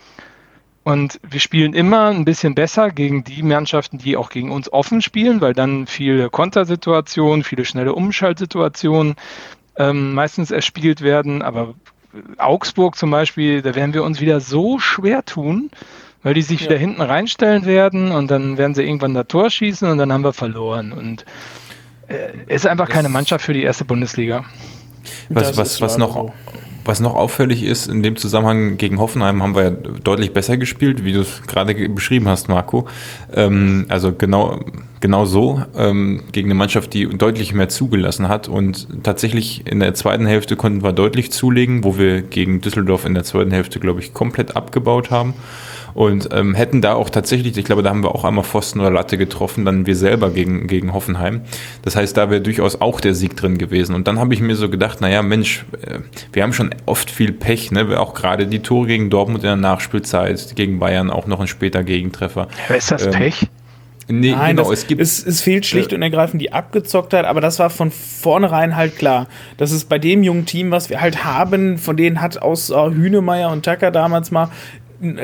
und wir spielen immer ein bisschen besser gegen die Mannschaften, die auch gegen uns offen spielen, weil dann viele Kontersituationen, viele schnelle Umschaltsituationen ähm, meistens erspielt werden. Aber Augsburg zum Beispiel, da werden wir uns wieder so schwer tun, weil die sich Ja. wieder hinten reinstellen werden und dann werden sie irgendwann das Tor schießen und dann haben wir verloren. Und äh, ist einfach keine Mannschaft für die erste Bundesliga. Was, Das was, was, noch, so. was noch auffällig ist, in dem Zusammenhang gegen Hoffenheim haben wir ja deutlich besser gespielt, wie du es gerade ge- beschrieben hast, Marco. Ähm, also genau, genau so, ähm, gegen eine Mannschaft, die deutlich mehr zugelassen hat. Und tatsächlich in der zweiten Hälfte konnten wir deutlich zulegen, wo wir gegen Düsseldorf in der zweiten Hälfte, glaube ich, komplett abgebaut haben. Und ähm, hätten da auch tatsächlich, ich glaube, da haben wir auch einmal Pfosten oder Latte getroffen, dann wir selber gegen, gegen Hoffenheim. Das heißt, da wäre durchaus auch der Sieg drin gewesen. Und dann habe ich mir so gedacht, naja, Mensch, äh, wir haben schon oft viel Pech, ne? Auch gerade die Tore gegen Dortmund in der Nachspielzeit, gegen Bayern auch noch ein später Gegentreffer. Ja, ist das Ähm, Pech? Nee, Nein, genau, es gibt. es, es fehlt schlicht und ergreifend die Abgezocktheit, aber das war von vornherein halt klar. Das ist bei dem jungen Team, was wir halt haben, von denen hat außer Hünemeyer und Tucker damals mal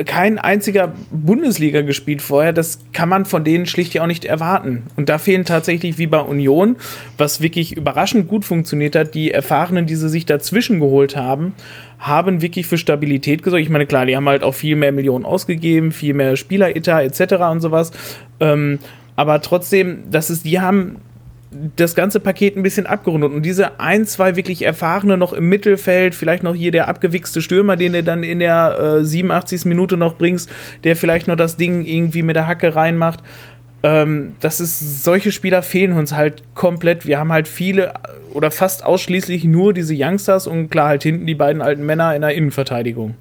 kein einziger Bundesliga gespielt vorher. Das kann man von denen schlicht ja auch nicht erwarten. Und da fehlen tatsächlich wie bei Union, was wirklich überraschend gut funktioniert hat, die Erfahrenen, die sie sich dazwischen geholt haben, haben wirklich für Stabilität gesorgt. Ich meine, klar, die haben halt auch viel mehr Millionen ausgegeben, viel mehr Spieleretat etc. und sowas. Ähm, aber trotzdem, das ist, die haben das ganze Paket ein bisschen abgerundet. Und diese ein, zwei wirklich Erfahrene noch im Mittelfeld, vielleicht noch hier der abgewichste Stürmer, den du dann in der äh, 87. Minute noch bringst, der vielleicht noch das Ding irgendwie mit der Hacke reinmacht. Ähm, das ist, solche Spieler fehlen uns halt komplett. Wir haben halt viele äh, oder fast ausschließlich nur diese Youngsters und klar halt hinten die beiden alten Männer in der Innenverteidigung.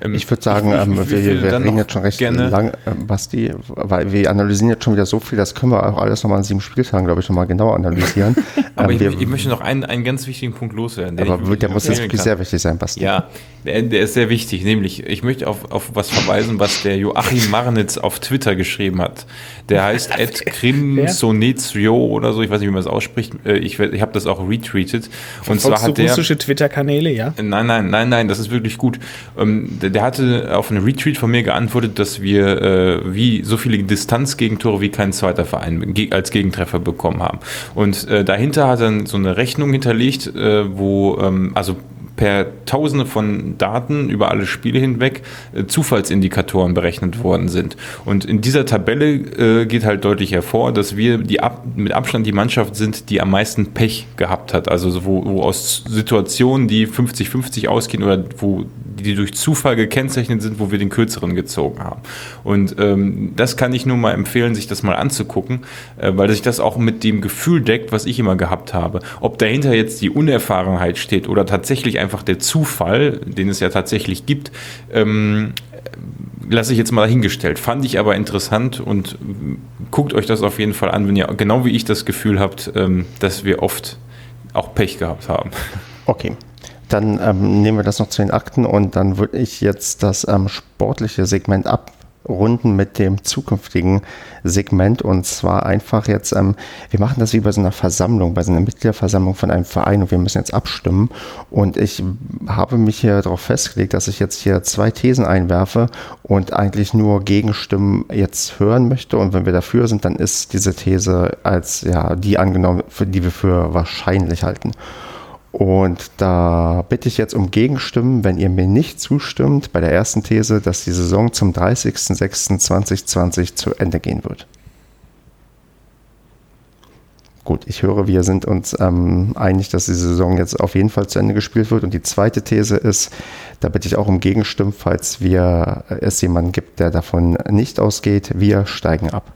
Ähm, ich würde sagen, ich, ähm, ich, wir, wir reden jetzt schon recht lang, ähm, Basti, weil wir analysieren jetzt schon wieder so viel, das können wir auch alles nochmal an sieben Spieltagen, glaube ich, nochmal genauer analysieren. (laughs) aber ähm, ich, ich, möchte noch einen, einen ganz wichtigen Punkt loswerden. aber der muss jetzt wirklich sehr wichtig sein, Basti. Ja, der, der, ist sehr wichtig, nämlich, ich möchte auf, auf was verweisen, was der Joachim Marnitz auf Twitter geschrieben hat. Der heißt (laughs) Ed Crimsonetrio oder so, ich weiß nicht, wie man das ausspricht. Äh, ich, ich habe das auch retweetet. Und zwar hat der. russische Twitter-Kanäle, ja? Nein, nein, nein, nein, das ist wirklich gut. Der, der hatte auf einen Retweet von mir geantwortet, dass wir äh, wie so viele Distanzgegentore wie kein zweiter Verein als Gegentreffer bekommen haben. Und äh, dahinter hat er so eine Rechnung hinterlegt, äh, wo ähm, also per Tausende von Daten über alle Spiele hinweg äh, Zufallsindikatoren berechnet worden sind. Und in dieser Tabelle äh, geht halt deutlich hervor, dass wir die ab, mit Abstand die Mannschaft sind, die am meisten Pech gehabt hat. Also wo, wo aus Situationen, die 50-50 ausgehen oder wo die durch Zufall gekennzeichnet sind, wo wir den kürzeren gezogen haben. Und ähm, das kann ich nur mal empfehlen, sich das mal anzugucken, äh, weil sich das auch mit dem Gefühl deckt, was ich immer gehabt habe. Ob dahinter jetzt die Unerfahrenheit steht oder tatsächlich einfach der Zufall, den es ja tatsächlich gibt, ähm, lasse ich jetzt mal dahingestellt. Fand ich aber interessant und guckt euch das auf jeden Fall an, wenn ihr genau wie ich das Gefühl habt, ähm, dass wir oft auch Pech gehabt haben. Okay, dann ähm, nehmen wir das noch zu den Akten und dann würde ich jetzt das ähm, sportliche Segment abrunden mit dem zukünftigen Segment. Und zwar einfach jetzt, ähm, wir machen das wie bei so einer Versammlung, bei so einer Mitgliederversammlung von einem Verein und wir müssen jetzt abstimmen. Und ich habe mich hier darauf festgelegt, dass ich jetzt hier zwei Thesen einwerfe und eigentlich nur Gegenstimmen jetzt hören möchte. Und wenn wir dafür sind, dann ist diese These als ja die angenommen, für die wir für wahrscheinlich halten. Und da bitte ich jetzt um Gegenstimmen, wenn ihr mir nicht zustimmt bei der ersten These, dass die Saison zum 30.06.2020 zu Ende gehen wird. Gut, ich höre, wir sind uns ähm, einig, dass die Saison jetzt auf jeden Fall zu Ende gespielt wird. Und die zweite These ist, da bitte ich auch um Gegenstimmen, falls wir, es jemanden gibt, der davon nicht ausgeht, wir steigen ab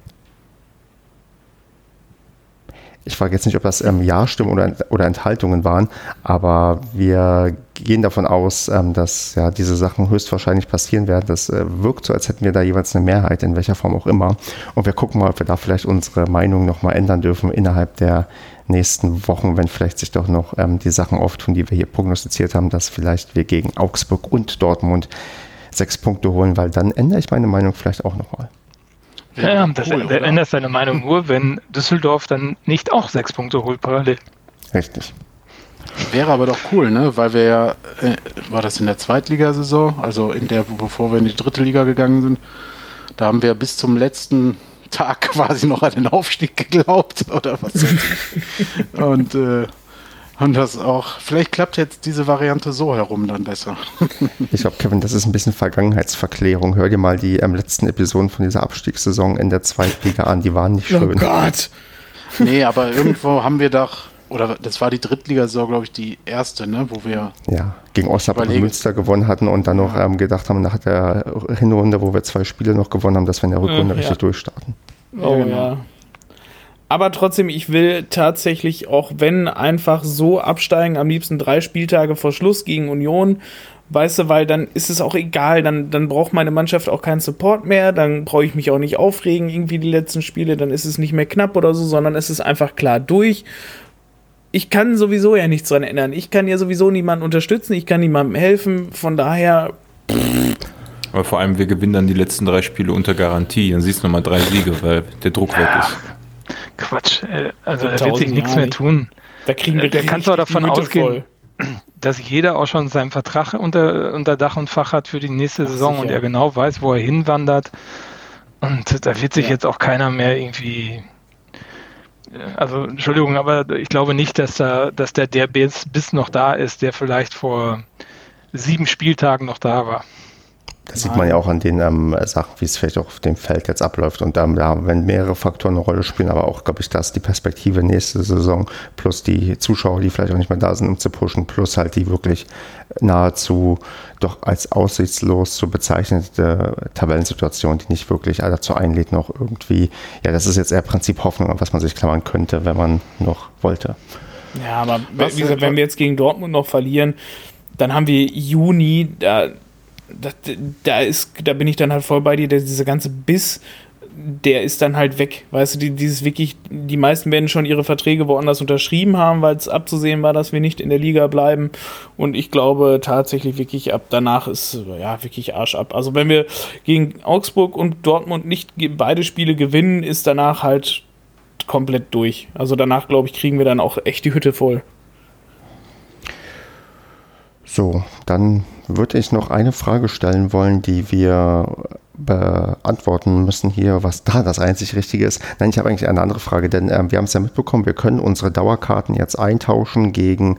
ich frage jetzt nicht, ob das ähm, Ja-Stimmen oder, oder Enthaltungen waren, aber wir gehen davon aus, ähm, dass ja diese Sachen höchstwahrscheinlich passieren werden. Das äh, wirkt so, als hätten wir da jeweils eine Mehrheit, in welcher Form auch immer. Und wir gucken mal, ob wir da vielleicht unsere Meinung nochmal ändern dürfen innerhalb der nächsten Wochen, wenn vielleicht sich doch noch ähm, die Sachen auftun, die wir hier prognostiziert haben, dass vielleicht wir gegen Augsburg und Dortmund sechs Punkte holen, weil dann ändere ich meine Meinung vielleicht auch nochmal. Ja, ja das cool, ändert seine Meinung nur, wenn Düsseldorf dann nicht auch sechs Punkte holt parallel. Richtig. Wäre aber doch cool, ne? Weil wir ja, äh, war das in der Zweitligasaison, also in der, bevor wir in die dritte Liga gegangen sind, da haben wir bis zum letzten Tag (laughs) quasi noch an den Aufstieg geglaubt oder was. (laughs) Und äh, und das auch, vielleicht klappt jetzt diese Variante so herum dann besser. (laughs) ich glaube, Kevin, das ist ein bisschen Vergangenheitsverklärung. Hör dir mal die ähm, letzten Episoden von dieser Abstiegssaison in der Zweitliga an. Die waren nicht oh schön. Oh Gott! Nee, aber irgendwo haben wir doch, oder das war die Drittligasaison, glaube ich, die erste, ne, wo wir. Ja, gegen Osnabrück und Münster gewonnen hatten und dann noch ja. ähm, gedacht haben, nach der Hinrunde, wo wir zwei Spiele noch gewonnen haben, dass wir in der Rückrunde ja. richtig durchstarten. Oh ja. Aber trotzdem, ich will tatsächlich, auch wenn einfach so absteigen, am liebsten drei Spieltage vor Schluss gegen Union, weißt du, weil dann ist es auch egal, dann, dann braucht meine Mannschaft auch keinen Support mehr, dann brauche ich mich auch nicht aufregen, irgendwie die letzten Spiele, dann ist es nicht mehr knapp oder so, sondern es ist einfach klar durch. Ich kann sowieso ja nichts dran ändern. Ich kann ja sowieso niemanden unterstützen, ich kann niemandem helfen, von daher. Aber vor allem, wir gewinnen dann die letzten drei Spiele unter Garantie. Dann siehst du nochmal drei Siege, weil der Druck weg ist. Quatsch, äh, also da wird sich nichts mehr tun. Da kriegen wir Der kannst du davon Mütte ausgehen, voll. (clears throat) dass jeder auch schon seinen Vertrag unter, unter Dach und Fach hat für die nächste Ach, Saison sicher. und er genau weiß, wo er hinwandert. Und da wird sich ja. jetzt auch keiner mehr irgendwie äh, also Entschuldigung, aber ich glaube nicht, dass da, dass der, der bis noch da ist, der vielleicht vor sieben Spieltagen noch da war. Das sieht man ja auch an den ähm, Sachen, wie es vielleicht auch auf dem Feld jetzt abläuft. Und ähm, da, wenn mehrere Faktoren eine Rolle spielen, aber auch, glaube ich, dass die Perspektive nächste Saison plus die Zuschauer, die vielleicht auch nicht mehr da sind, um zu pushen, plus halt die wirklich nahezu doch als aussichtslos zu bezeichnete Tabellensituation, die nicht wirklich dazu einlädt, noch irgendwie, ja, das ist jetzt eher Prinzip Hoffnung, was man sich klammern könnte, wenn man noch wollte. Ja, aber wie gesagt, wenn wir jetzt gegen Dortmund noch verlieren, dann haben wir Juni, da das, da ist, da bin ich dann halt voll bei dir, der, dieser ganze Biss, der ist dann halt weg. Weißt du, die, dieses wirklich, die meisten werden schon ihre Verträge woanders unterschrieben haben, weil es abzusehen war, dass wir nicht in der Liga bleiben. Und ich glaube tatsächlich wirklich ab danach ist ja wirklich Arsch ab. Also wenn wir gegen Augsburg und Dortmund nicht beide Spiele gewinnen, ist danach halt komplett durch. Also danach, glaube ich, kriegen wir dann auch echt die Hütte voll. So, dann würde ich noch eine Frage stellen wollen, die wir beantworten müssen hier, was da das einzig Richtige ist. Nein, ich habe eigentlich eine andere Frage, denn äh, wir haben es ja mitbekommen, wir können unsere Dauerkarten jetzt eintauschen gegen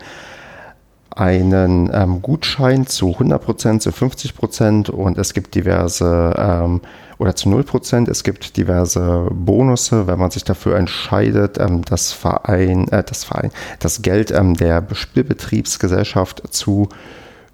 einen ähm, Gutschein zu 100%, zu 50% und es gibt diverse ähm, oder zu 0%. Es gibt diverse Bonusse, wenn man sich dafür entscheidet, ähm, das Verein, äh, das Verein, das Geld ähm, der Spielbetriebsgesellschaft zu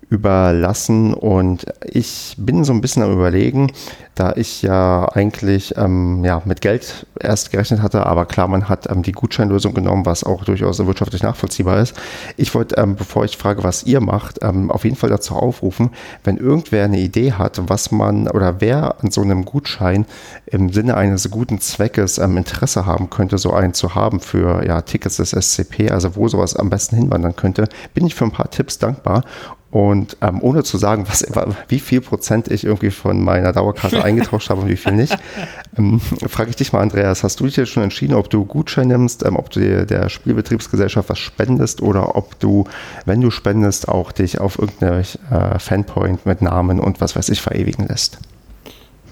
überlassen. Und ich bin so ein bisschen am Überlegen, da ich ja eigentlich ähm, ja, mit Geld erst gerechnet hatte, aber klar, man hat ähm, die Gutscheinlösung genommen, was auch durchaus wirtschaftlich nachvollziehbar ist. Ich wollte, ähm, bevor ich frage, was ihr macht, ähm, auf jeden Fall dazu aufrufen, wenn irgendwer eine Idee hat, was man oder wer an so einem Gutschein im Sinne eines guten Zweckes ähm, Interesse haben könnte, so einen zu haben für ja, Tickets des SCP, also wo sowas am besten hinwandern könnte, bin ich für ein paar Tipps dankbar. Und ähm, ohne zu sagen, was, wie viel Prozent ich irgendwie von meiner Dauerkarte (laughs) eingetauscht habe und wie viel nicht, ähm, frage ich dich mal, Andreas, hast du dich jetzt schon entschieden, ob du Gutschein nimmst, ähm, ob du der, der Spielbetriebsgesellschaft was spendest oder ob du, wenn du spendest, auch dich auf irgendeine äh, Fanpoint mit Namen und was weiß ich verewigen lässt?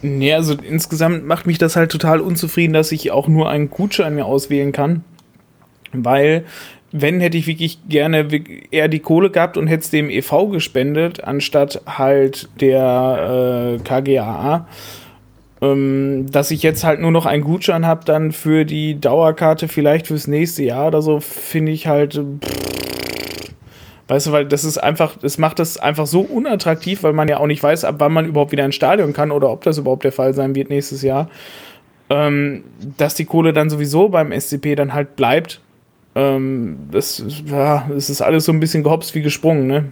Nee, also insgesamt macht mich das halt total unzufrieden, dass ich auch nur einen Gutschein mir auswählen kann. Weil wenn, hätte ich wirklich gerne eher die Kohle gehabt und hätte es dem EV gespendet, anstatt halt der äh, KGAA. Ähm, dass ich jetzt halt nur noch einen Gutschein habe, dann für die Dauerkarte vielleicht fürs nächste Jahr oder so, finde ich halt. Pff, weißt du, weil das ist einfach, das macht das einfach so unattraktiv, weil man ja auch nicht weiß, ab wann man überhaupt wieder ins Stadion kann oder ob das überhaupt der Fall sein wird nächstes Jahr. Ähm, dass die Kohle dann sowieso beim SCP dann halt bleibt ähm, das, ja, das ist alles so ein bisschen gehopst wie gesprungen, ne?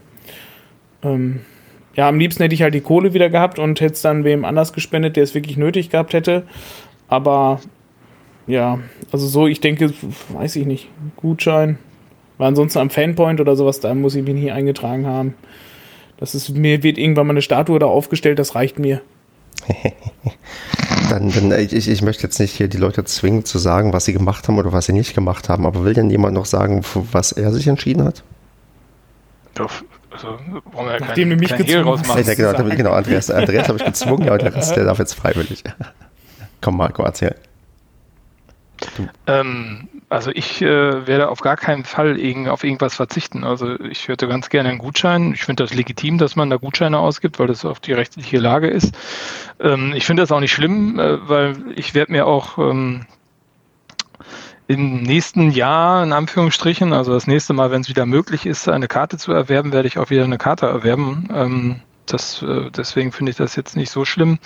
Ähm, ja, am liebsten hätte ich halt die Kohle wieder gehabt und hätte es dann wem anders gespendet, der es wirklich nötig gehabt hätte. Aber ja, also so, ich denke, weiß ich nicht, Gutschein. War ansonsten am Fanpoint oder sowas, da muss ich mich nie eingetragen haben. Das ist, mir wird irgendwann mal eine Statue da aufgestellt, das reicht mir. (laughs) dann, dann ich, ich möchte jetzt nicht hier die Leute zwingen zu sagen, was sie gemacht haben oder was sie nicht gemacht haben, aber will denn jemand noch sagen, was er sich entschieden hat? Doch, also, wollen wir Nachdem kein, du mich gezwungen hast. Ja, genau, genau, Andreas, Andreas habe ich gezwungen, ja, und der Rest, der darf jetzt freiwillig. (laughs) Komm, Marco, erzähl. Ähm, also ich äh, werde auf gar keinen Fall irgend, auf irgendwas verzichten. Also ich hätte ganz gerne einen Gutschein. Ich finde das legitim, dass man da Gutscheine ausgibt, weil das auf die rechtliche Lage ist. Ähm, ich finde das auch nicht schlimm, äh, weil ich werde mir auch ähm, im nächsten Jahr, in Anführungsstrichen, also das nächste Mal, wenn es wieder möglich ist, eine Karte zu erwerben, werde ich auch wieder eine Karte erwerben. Ähm, das, äh, deswegen finde ich das jetzt nicht so schlimm.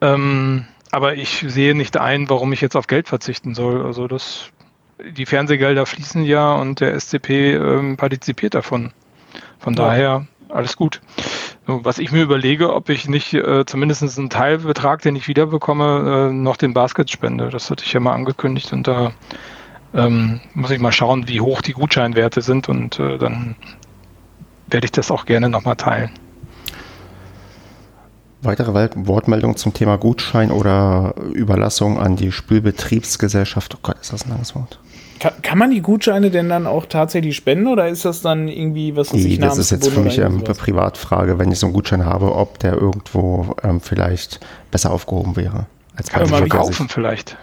Ähm, aber ich sehe nicht ein, warum ich jetzt auf Geld verzichten soll. Also das, die Fernsehgelder fließen ja und der SCP ähm, partizipiert davon. Von ja. daher alles gut. Was ich mir überlege, ob ich nicht äh, zumindest einen Teilbetrag, den ich wiederbekomme, äh, noch den Basket spende. Das hatte ich ja mal angekündigt und da ähm, muss ich mal schauen, wie hoch die Gutscheinwerte sind und äh, dann werde ich das auch gerne nochmal teilen. Weitere Wortmeldungen zum Thema Gutschein oder Überlassung an die Spülbetriebsgesellschaft. Oh Gott, ist das ein langes Wort. Kann, kann, man die Gutscheine denn dann auch tatsächlich spenden oder ist das dann irgendwie was, nee, Das ist jetzt für mich ähm, eine Privatfrage, wenn ich so einen Gutschein habe, ob der irgendwo ähm, vielleicht besser aufgehoben wäre. Als kann man kaufen vielleicht.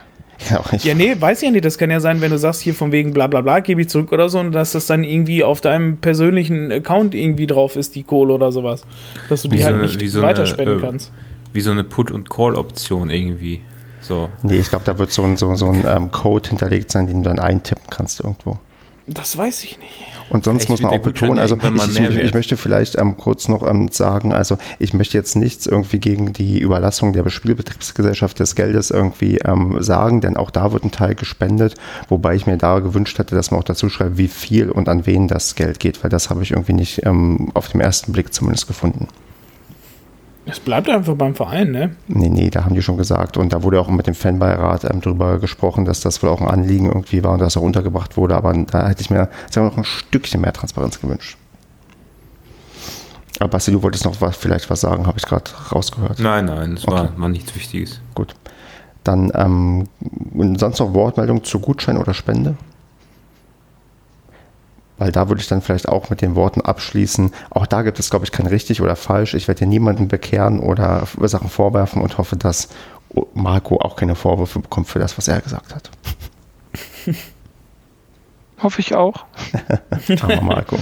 Ja, ja, nee, weiß ich ja nicht. Das kann ja sein, wenn du sagst, hier von wegen bla bla bla, gebe ich zurück oder so, und dass das dann irgendwie auf deinem persönlichen Account irgendwie drauf ist, die Kohle oder sowas. Dass du die wie halt so nicht so weiterspenden eine, äh, kannst. Wie so eine Put- und Call-Option irgendwie. So. Nee, ich glaube, da wird so ein, so, so ein ähm, Code hinterlegt sein, den du dann eintippen kannst irgendwo. Das weiß ich nicht. Und sonst muss man auch betonen, also ich, ich, ich, möchte vielleicht ähm, kurz noch ähm, sagen, also ich möchte jetzt nichts irgendwie gegen die Überlassung der Spielbetriebsgesellschaft des Geldes irgendwie ähm, sagen, denn auch da wird ein Teil gespendet, wobei ich mir da gewünscht hätte, dass man auch dazu schreibt, wie viel und an wen das Geld geht, weil das habe ich irgendwie nicht ähm, auf dem ersten Blick zumindest gefunden. Es bleibt einfach beim Verein, ne? Nee, nee, da haben die schon gesagt. Und da wurde auch mit dem Fanbeirat ähm, drüber gesprochen, dass das wohl auch ein Anliegen irgendwie war und dass er untergebracht wurde. Aber da hätte ich mir sagen wir, noch ein Stückchen mehr Transparenz gewünscht. Aber Basti, du wolltest noch was, vielleicht was sagen, habe ich gerade rausgehört. Nein, nein, es war, Okay. war nichts Wichtiges. Gut. Dann ähm, sonst noch Wortmeldung zu Gutschein oder Spende? Weil da würde ich dann vielleicht auch mit den Worten abschließen. Auch da gibt es, glaube ich, kein richtig oder falsch. Ich werde hier niemanden bekehren oder Sachen vorwerfen und hoffe, dass Marco auch keine Vorwürfe bekommt für das, was er gesagt hat. (laughs) Hoffe ich auch. (laughs) Aber Marco.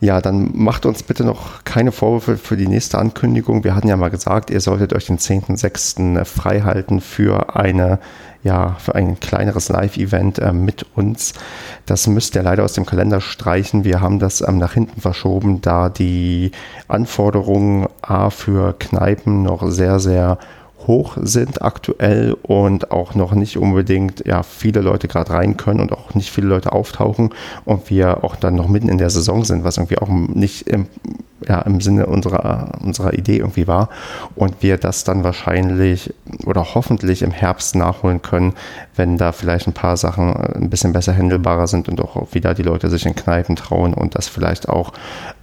Ja, dann macht uns bitte noch keine Vorwürfe für die nächste Ankündigung. Wir hatten ja mal gesagt, ihr solltet euch den 10.06. frei halten für eine ja, für ein kleineres Live-Event äh, mit uns. Das müsst ihr leider aus dem Kalender streichen. Wir haben das ähm, nach hinten verschoben, da die Anforderungen A für Kneipen noch sehr, sehr hoch sind aktuell und auch noch nicht unbedingt ja, viele Leute gerade rein können und auch nicht viele Leute auftauchen und wir auch dann noch mitten in der Saison sind, was irgendwie auch nicht im, ja, im Sinne unserer, unserer Idee irgendwie war und wir das dann wahrscheinlich oder hoffentlich im Herbst nachholen können, wenn da vielleicht ein paar Sachen ein bisschen besser handelbarer sind und auch wieder die Leute sich in Kneipen trauen und das vielleicht auch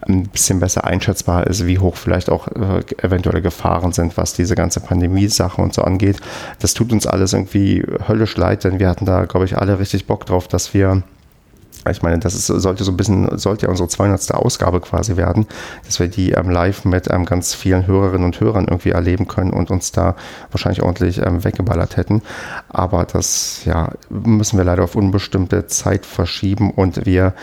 ein bisschen besser einschätzbar ist, wie hoch vielleicht auch äh, eventuelle Gefahren sind, was diese ganze Pandemie-Sache und so angeht. Das tut uns alles irgendwie höllisch leid, denn wir hatten da, glaube ich, alle richtig Bock drauf, dass wir ich meine, das ist, sollte so ein bisschen, sollte ja unsere 200. Ausgabe quasi werden, dass wir die ähm, live mit ähm, ganz vielen Hörerinnen und Hörern irgendwie erleben können und uns da wahrscheinlich ordentlich ähm, weggeballert hätten. Aber das, ja, müssen wir leider auf unbestimmte Zeit verschieben und wir,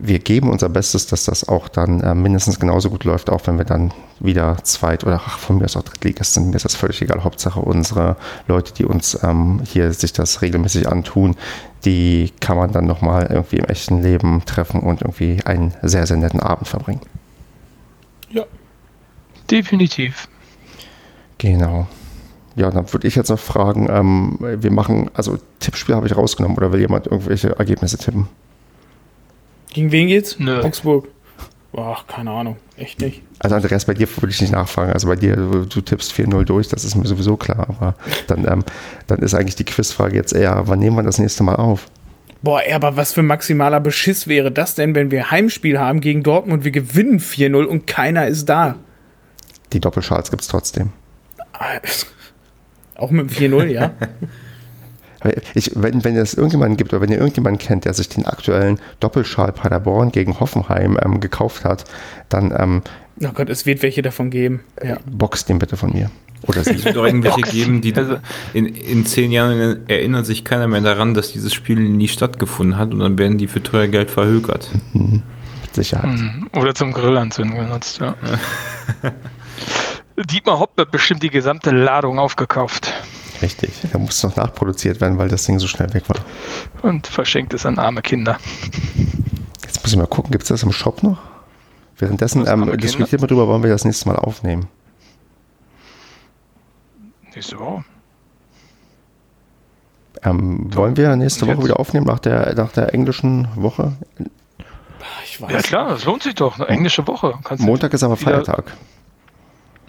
wir geben unser Bestes, dass das auch dann äh, mindestens genauso gut läuft, auch wenn wir dann wieder zweit oder ach, von mir aus auch Drittligist sind. Mir ist das völlig egal. Hauptsache unsere Leute, die uns ähm, hier sich das regelmäßig antun, die kann man dann nochmal irgendwie im echten Leben treffen und irgendwie einen sehr, sehr netten Abend verbringen. Ja. Definitiv. Genau. Ja, dann würde ich jetzt noch fragen, ähm, wir machen, also Tippspiel habe ich rausgenommen oder will jemand irgendwelche Ergebnisse tippen? Gegen wen geht's? Nö. Augsburg. Boah, keine Ahnung. Echt nicht. Also Andreas, bei dir würde ich nicht nachfragen. Also bei dir, du, du tippst 4-0 durch, das ist mir sowieso klar. Aber dann, ähm, dann ist eigentlich die Quizfrage jetzt eher, wann nehmen wir das nächste Mal auf? Boah, ey, aber was für maximaler Beschiss wäre das denn, wenn wir Heimspiel haben gegen Dortmund, wir gewinnen 4-0 und keiner ist da? Die Doppelschals gibt es trotzdem. (laughs) Auch mit dem 4-0, ja? (laughs) Ich, wenn, wenn es irgendjemanden gibt oder wenn ihr irgendjemanden kennt, der sich den aktuellen Doppelschal Paderborn gegen Hoffenheim ähm, gekauft hat, dann ähm, Oh Gott, es wird welche davon geben. Ja. boxt den bitte von mir. Oder Es sie. wird auch irgendwelche Box. geben, die Also- in, in zehn Jahren erinnert sich keiner mehr daran, dass dieses Spiel nie stattgefunden hat und dann werden die für teuer Geld verhökert. Mit Sicherheit. Mhm. Oder zum Grillanzünden genutzt, ja. (laughs) Dietmar Hopp wird bestimmt die gesamte Ladung aufgekauft Richtig. Da muss noch nachproduziert werden, weil das Ding so schnell weg war. und verschenkt es an arme Kinder. Jetzt muss ich mal gucken, gibt es das im Shop noch? Währenddessen ähm, Kinder? diskutiert mal drüber, wollen wir das nächste Mal aufnehmen. Nächste Woche. Ähm, wollen wir nächste Woche wieder aufnehmen nach der, nach der englischen Woche? Ich weiß Ja klar, das lohnt sich doch. Eine englische Woche. Kannst du- Montag ist aber Feiertag.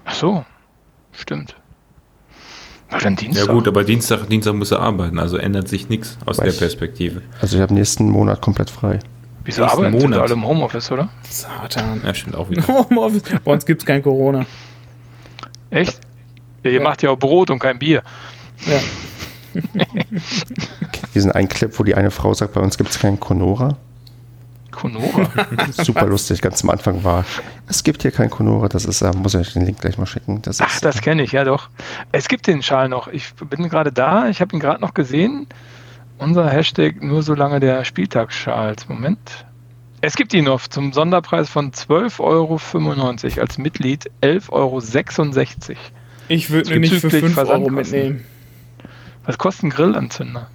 Ach so, stimmt. War dann Dienstag? Ja gut, aber Dienstag, Dienstag muss er arbeiten, also ändert sich nichts aus Weiß der ich. Perspektive. Also ich habe nächsten Monat komplett frei. Wieso nächsten arbeiten sind Monat. alle im Homeoffice, oder? Satan. Ja, stimmt auch (laughs) wieder. Homeoffice. Bei uns gibt es kein Corona. Echt? Ja, ihr Ja. macht ja auch Brot und kein Bier. Ja. (laughs) Diesen einen Clip, wo die eine Frau sagt, bei uns gibt es keinen Conora. Konora. (laughs) Super lustig, ganz am Anfang war, es gibt hier kein Conora, das ist, äh, muss ich euch den Link gleich mal schicken. Das Ach, ist, das kenne ich, ja doch. Es gibt den Schal noch. Ich bin gerade da, ich habe ihn gerade noch gesehen. Unser Hashtag nur solange der Spieltagsschal. Moment. Es gibt ihn noch zum Sonderpreis von 12,95 Euro als Mitglied 11,66 Euro. Ich würde mir nicht für Zuzüglich 5 Euro mitnehmen. Was kostet ein Grillanzünder?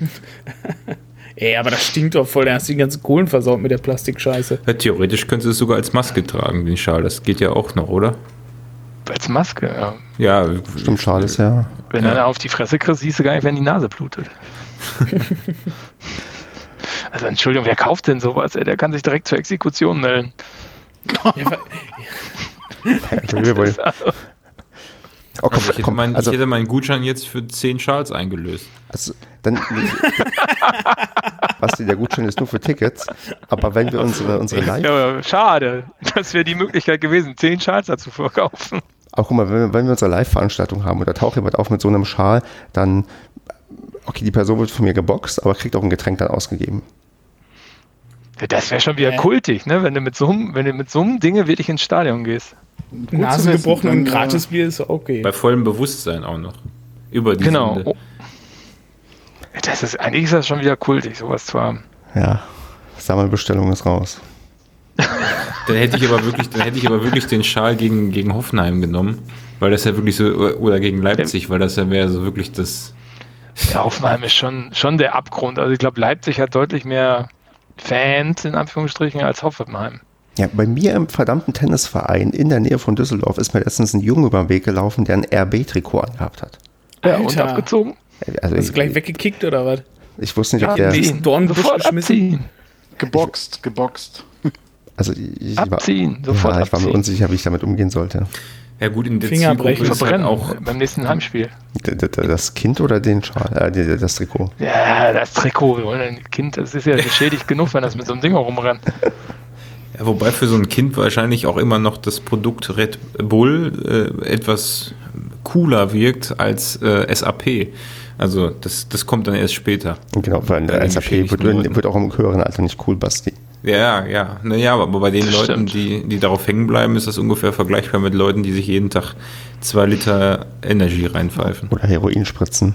(laughs) Ey, aber das stinkt doch voll. Da hast du die ganzen Kohlen versaut mit der Plastikscheiße. Ja, theoretisch könntest du es sogar als Maske tragen, den Schal. Das geht ja auch noch, oder? Als Maske, ja. Ja, Stimmt, schade ist ja. Wenn Ja. einer auf die Fresse kriegt, siehst du gar nicht, wenn die Nase blutet. (laughs) also Entschuldigung, wer kauft denn sowas? Ey? Der kann sich direkt zur Exekution melden. Ja, wa- (laughs) Wir wollen- Oh, komm, Also ich, hätte komm, meinen, also, ich hätte meinen Gutschein jetzt für 10 Schals eingelöst. also, dann, Basti, der Gutschein ist nur für Tickets, aber wenn wir unsere, unsere Live, Ja, schade. Das wäre die Möglichkeit gewesen, zehn Schals dazu verkaufen. auch guck mal, wenn, wir- wenn wir unsere Live-Veranstaltung haben und da taucht jemand auf mit so einem Schal, dann, okay, die Person wird von mir geboxt, aber kriegt auch ein Getränk dann ausgegeben. Ja, Das wäre schon wieder kultig, ne? wenn du mit so einem, wenn du mit so einem Dinge wirklich ins Stadion gehst. Nase gebrochen und äh, Gratisbier ist okay. Bei vollem Bewusstsein auch noch. Über die Genau. Sünde. Oh. Das ist, eigentlich ist das schon wieder kultig, sowas zu haben. Ja, Sammelbestellung ist raus. Dann hätte ich aber wirklich, dann hätte ich aber wirklich den Schal gegen, gegen Hoffenheim genommen, weil das ja wirklich so, oder gegen Leipzig, weil das ja wäre so wirklich das. Ja, Hoffenheim ist schon, schon der Abgrund. Also ich glaube, Leipzig hat deutlich mehr Fans in Anführungsstrichen als Hoffenheim. Ja, bei mir im verdammten Tennisverein in der Nähe von Düsseldorf ist mir letztens ein Junge über den Weg gelaufen, der ein RB-Trikot angehabt hat. Ja, und Alter. abgezogen? Also Hast du gleich weggekickt oder was? ich wusste nicht, ob Ja, der, nee. Dornbusch geschmissen? abziehen. Geboxt, geboxt. also ich, ich war, Abziehen. Sofort ja, ich war mir abziehen. unsicher, wie ich damit umgehen sollte. Ja gut, in der Finger Zielgruppe brechen. ist halt auch, beim nächsten Heimspiel. Das Kind oder den Schal, äh, das Trikot? Ja, das Trikot, wir wollen ein Kind, das ist ja geschädigt genug, wenn das mit so einem Ding rumrennt. Ja, wobei für so ein Kind wahrscheinlich auch immer noch das Produkt Red Bull äh, etwas cooler wirkt als äh, SAP. Also das, das kommt dann erst später. Genau, weil den SAP wird, wird auch im höheren Alter nicht cool, Basti. Ja, ja, naja, aber bei den Das Leuten, stimmt. die, die darauf hängen bleiben, ist das ungefähr vergleichbar mit Leuten, die sich jeden Tag zwei Liter Energie reinpfeifen. Oder Heroin spritzen.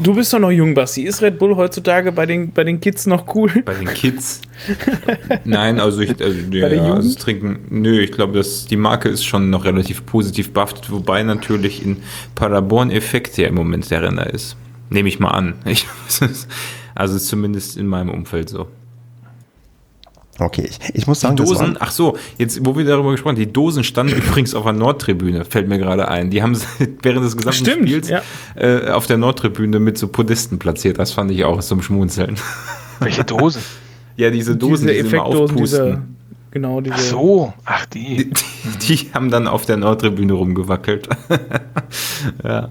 Du bist doch noch jung, Basti. Ist Red Bull heutzutage bei den, bei den Kids noch cool? Bei den Kids? Nein, also ich, also, (laughs) ja, also trinken, nö, ich glaube, dass die Marke ist schon noch relativ positiv behaftet, wobei natürlich in Paderborn Effekt ja im Moment der Renner ist. Nehme ich mal an. Ich, (laughs) also zumindest in meinem Umfeld so. Okay, ich, ich muss sagen, Die das Dosen, war, ach so, jetzt, wo wir darüber gesprochen haben, die Dosen standen übrigens auf der Nordtribüne, fällt mir gerade ein. Die haben sie (laughs) während des gesamten Stimmt, Spiels ja. äh, auf der Nordtribüne mit so Podesten platziert. Das fand ich auch zum Schmunzeln. (laughs) Welche Dosen? Ja, diese Dosen, diese die sie immer aufpusten. genau, diese. Ach so, ach Die, die. die, die haben dann auf der Nordtribüne rumgewackelt. (laughs) ja.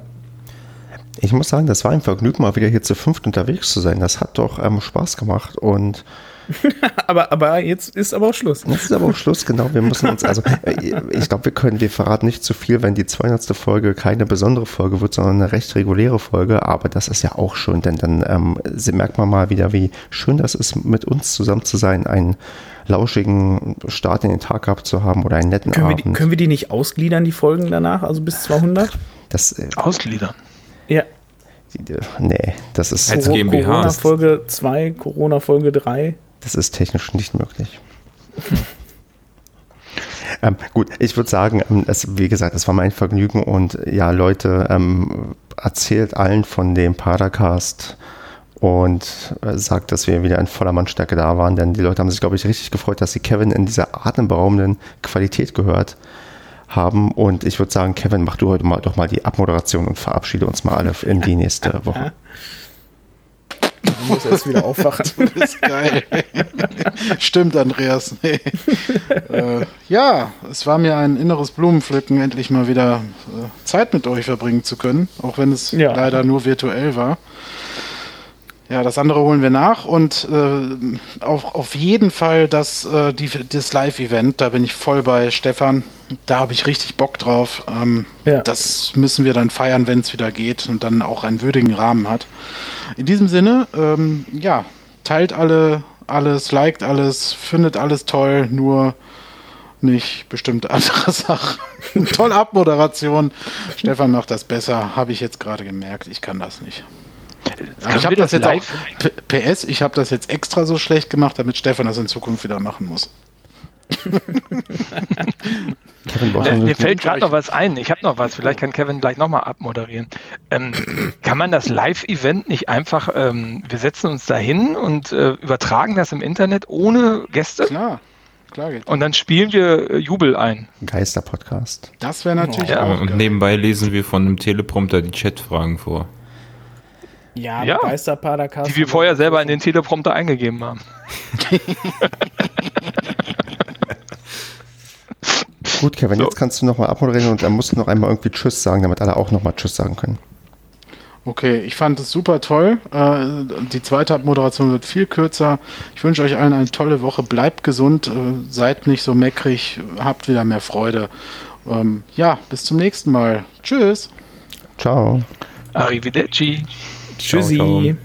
ich muss sagen, das war ein Vergnügen, mal wieder hier zu fünft unterwegs zu sein. Das hat doch ähm, Spaß gemacht und (laughs) Aber, aber jetzt ist aber auch Schluss. Jetzt ist aber auch Schluss, genau. Wir müssen uns, also äh, ich glaube, wir können, wir verraten nicht zu viel, wenn die 200. Folge keine besondere Folge wird, sondern eine recht reguläre Folge. Aber das ist ja auch schön, denn dann ähm, sie- merkt man mal wieder, wie schön das ist, mit uns zusammen zu sein, einen lauschigen Start in den Tag gehabt zu haben oder einen netten Können wir, die, Abend. können wir die nicht ausgliedern, die Folgen danach? Also bis 200? das, äh, Ausgliedern. Ja. die, nee, das ist, Als GmbH. Corona-Folge 2, Corona-Folge 3. das ist technisch nicht möglich. (laughs) Ähm, gut, ich würde sagen, ähm, es, wie gesagt, es war mein Vergnügen und ja, Leute, ähm, erzählt allen von dem Padercast und äh, sagt, dass wir wieder in voller Mannstärke da waren, denn die Leute haben sich, glaube ich, richtig gefreut, dass sie Kevin in dieser atemberaubenden Qualität gehört haben und ich würde sagen, Kevin, mach du heute mal doch mal die Abmoderation und verabschiede uns mal alle in die nächste Woche. (laughs) Ich muss erst wieder aufwachen. (laughs) Das ist geil. (laughs) Stimmt, Andreas. Nee. (laughs) äh, ja, es war mir ein inneres Blumenpflücken, endlich mal wieder äh, Zeit mit euch verbringen zu können, auch wenn es Ja. leider nur virtuell war. Ja, das andere holen wir nach und äh, auch auf jeden Fall das, äh, die, das Live-Event, da bin ich voll bei Stefan. Da habe ich richtig Bock drauf. Ähm, Ja. Das müssen wir dann feiern, wenn es wieder geht und dann auch einen würdigen Rahmen hat. In diesem Sinne, ähm, ja, teilt alle alles, liked alles, findet alles toll, nur nicht bestimmte andere (laughs) Sachen. Tolle Abmoderation. Stefan macht das besser, habe ich jetzt gerade gemerkt. Ich kann das nicht. Ich habe das jetzt auch, PS, ich habe das jetzt extra so schlecht gemacht, damit Stefan das in Zukunft wieder machen muss. Kevin, mir fällt gerade noch was ein. Ich habe noch was. Vielleicht kann Kevin gleich nochmal abmoderieren. Ähm, kann man das Live-Event nicht einfach, ähm, wir setzen uns da hin und äh, übertragen das im Internet ohne Gäste Klar, klar geht. und dann spielen wir äh, Jubel ein. Geister-Podcast. Das wäre natürlich Ja, auch Und nebenbei lesen wir von einem Teleprompter die Chatfragen vor. Ja, Ja. Geisterpadercast. Die wir vorher selber in den Teleprompter eingegeben haben. (laughs) Gut, Kevin, So. jetzt kannst du nochmal abmoderieren und dann musst du noch einmal irgendwie Tschüss sagen, damit alle auch nochmal Tschüss sagen können. Okay, ich fand es super toll. Äh, die zweite Abmoderation wird viel kürzer. Ich wünsche euch allen eine tolle Woche. Bleibt gesund, äh, seid nicht so meckrig, habt wieder mehr Freude. Ähm, ja, bis zum nächsten Mal. Tschüss. Ciao. Arrivederci. Tschüssi. Ciao, ciao.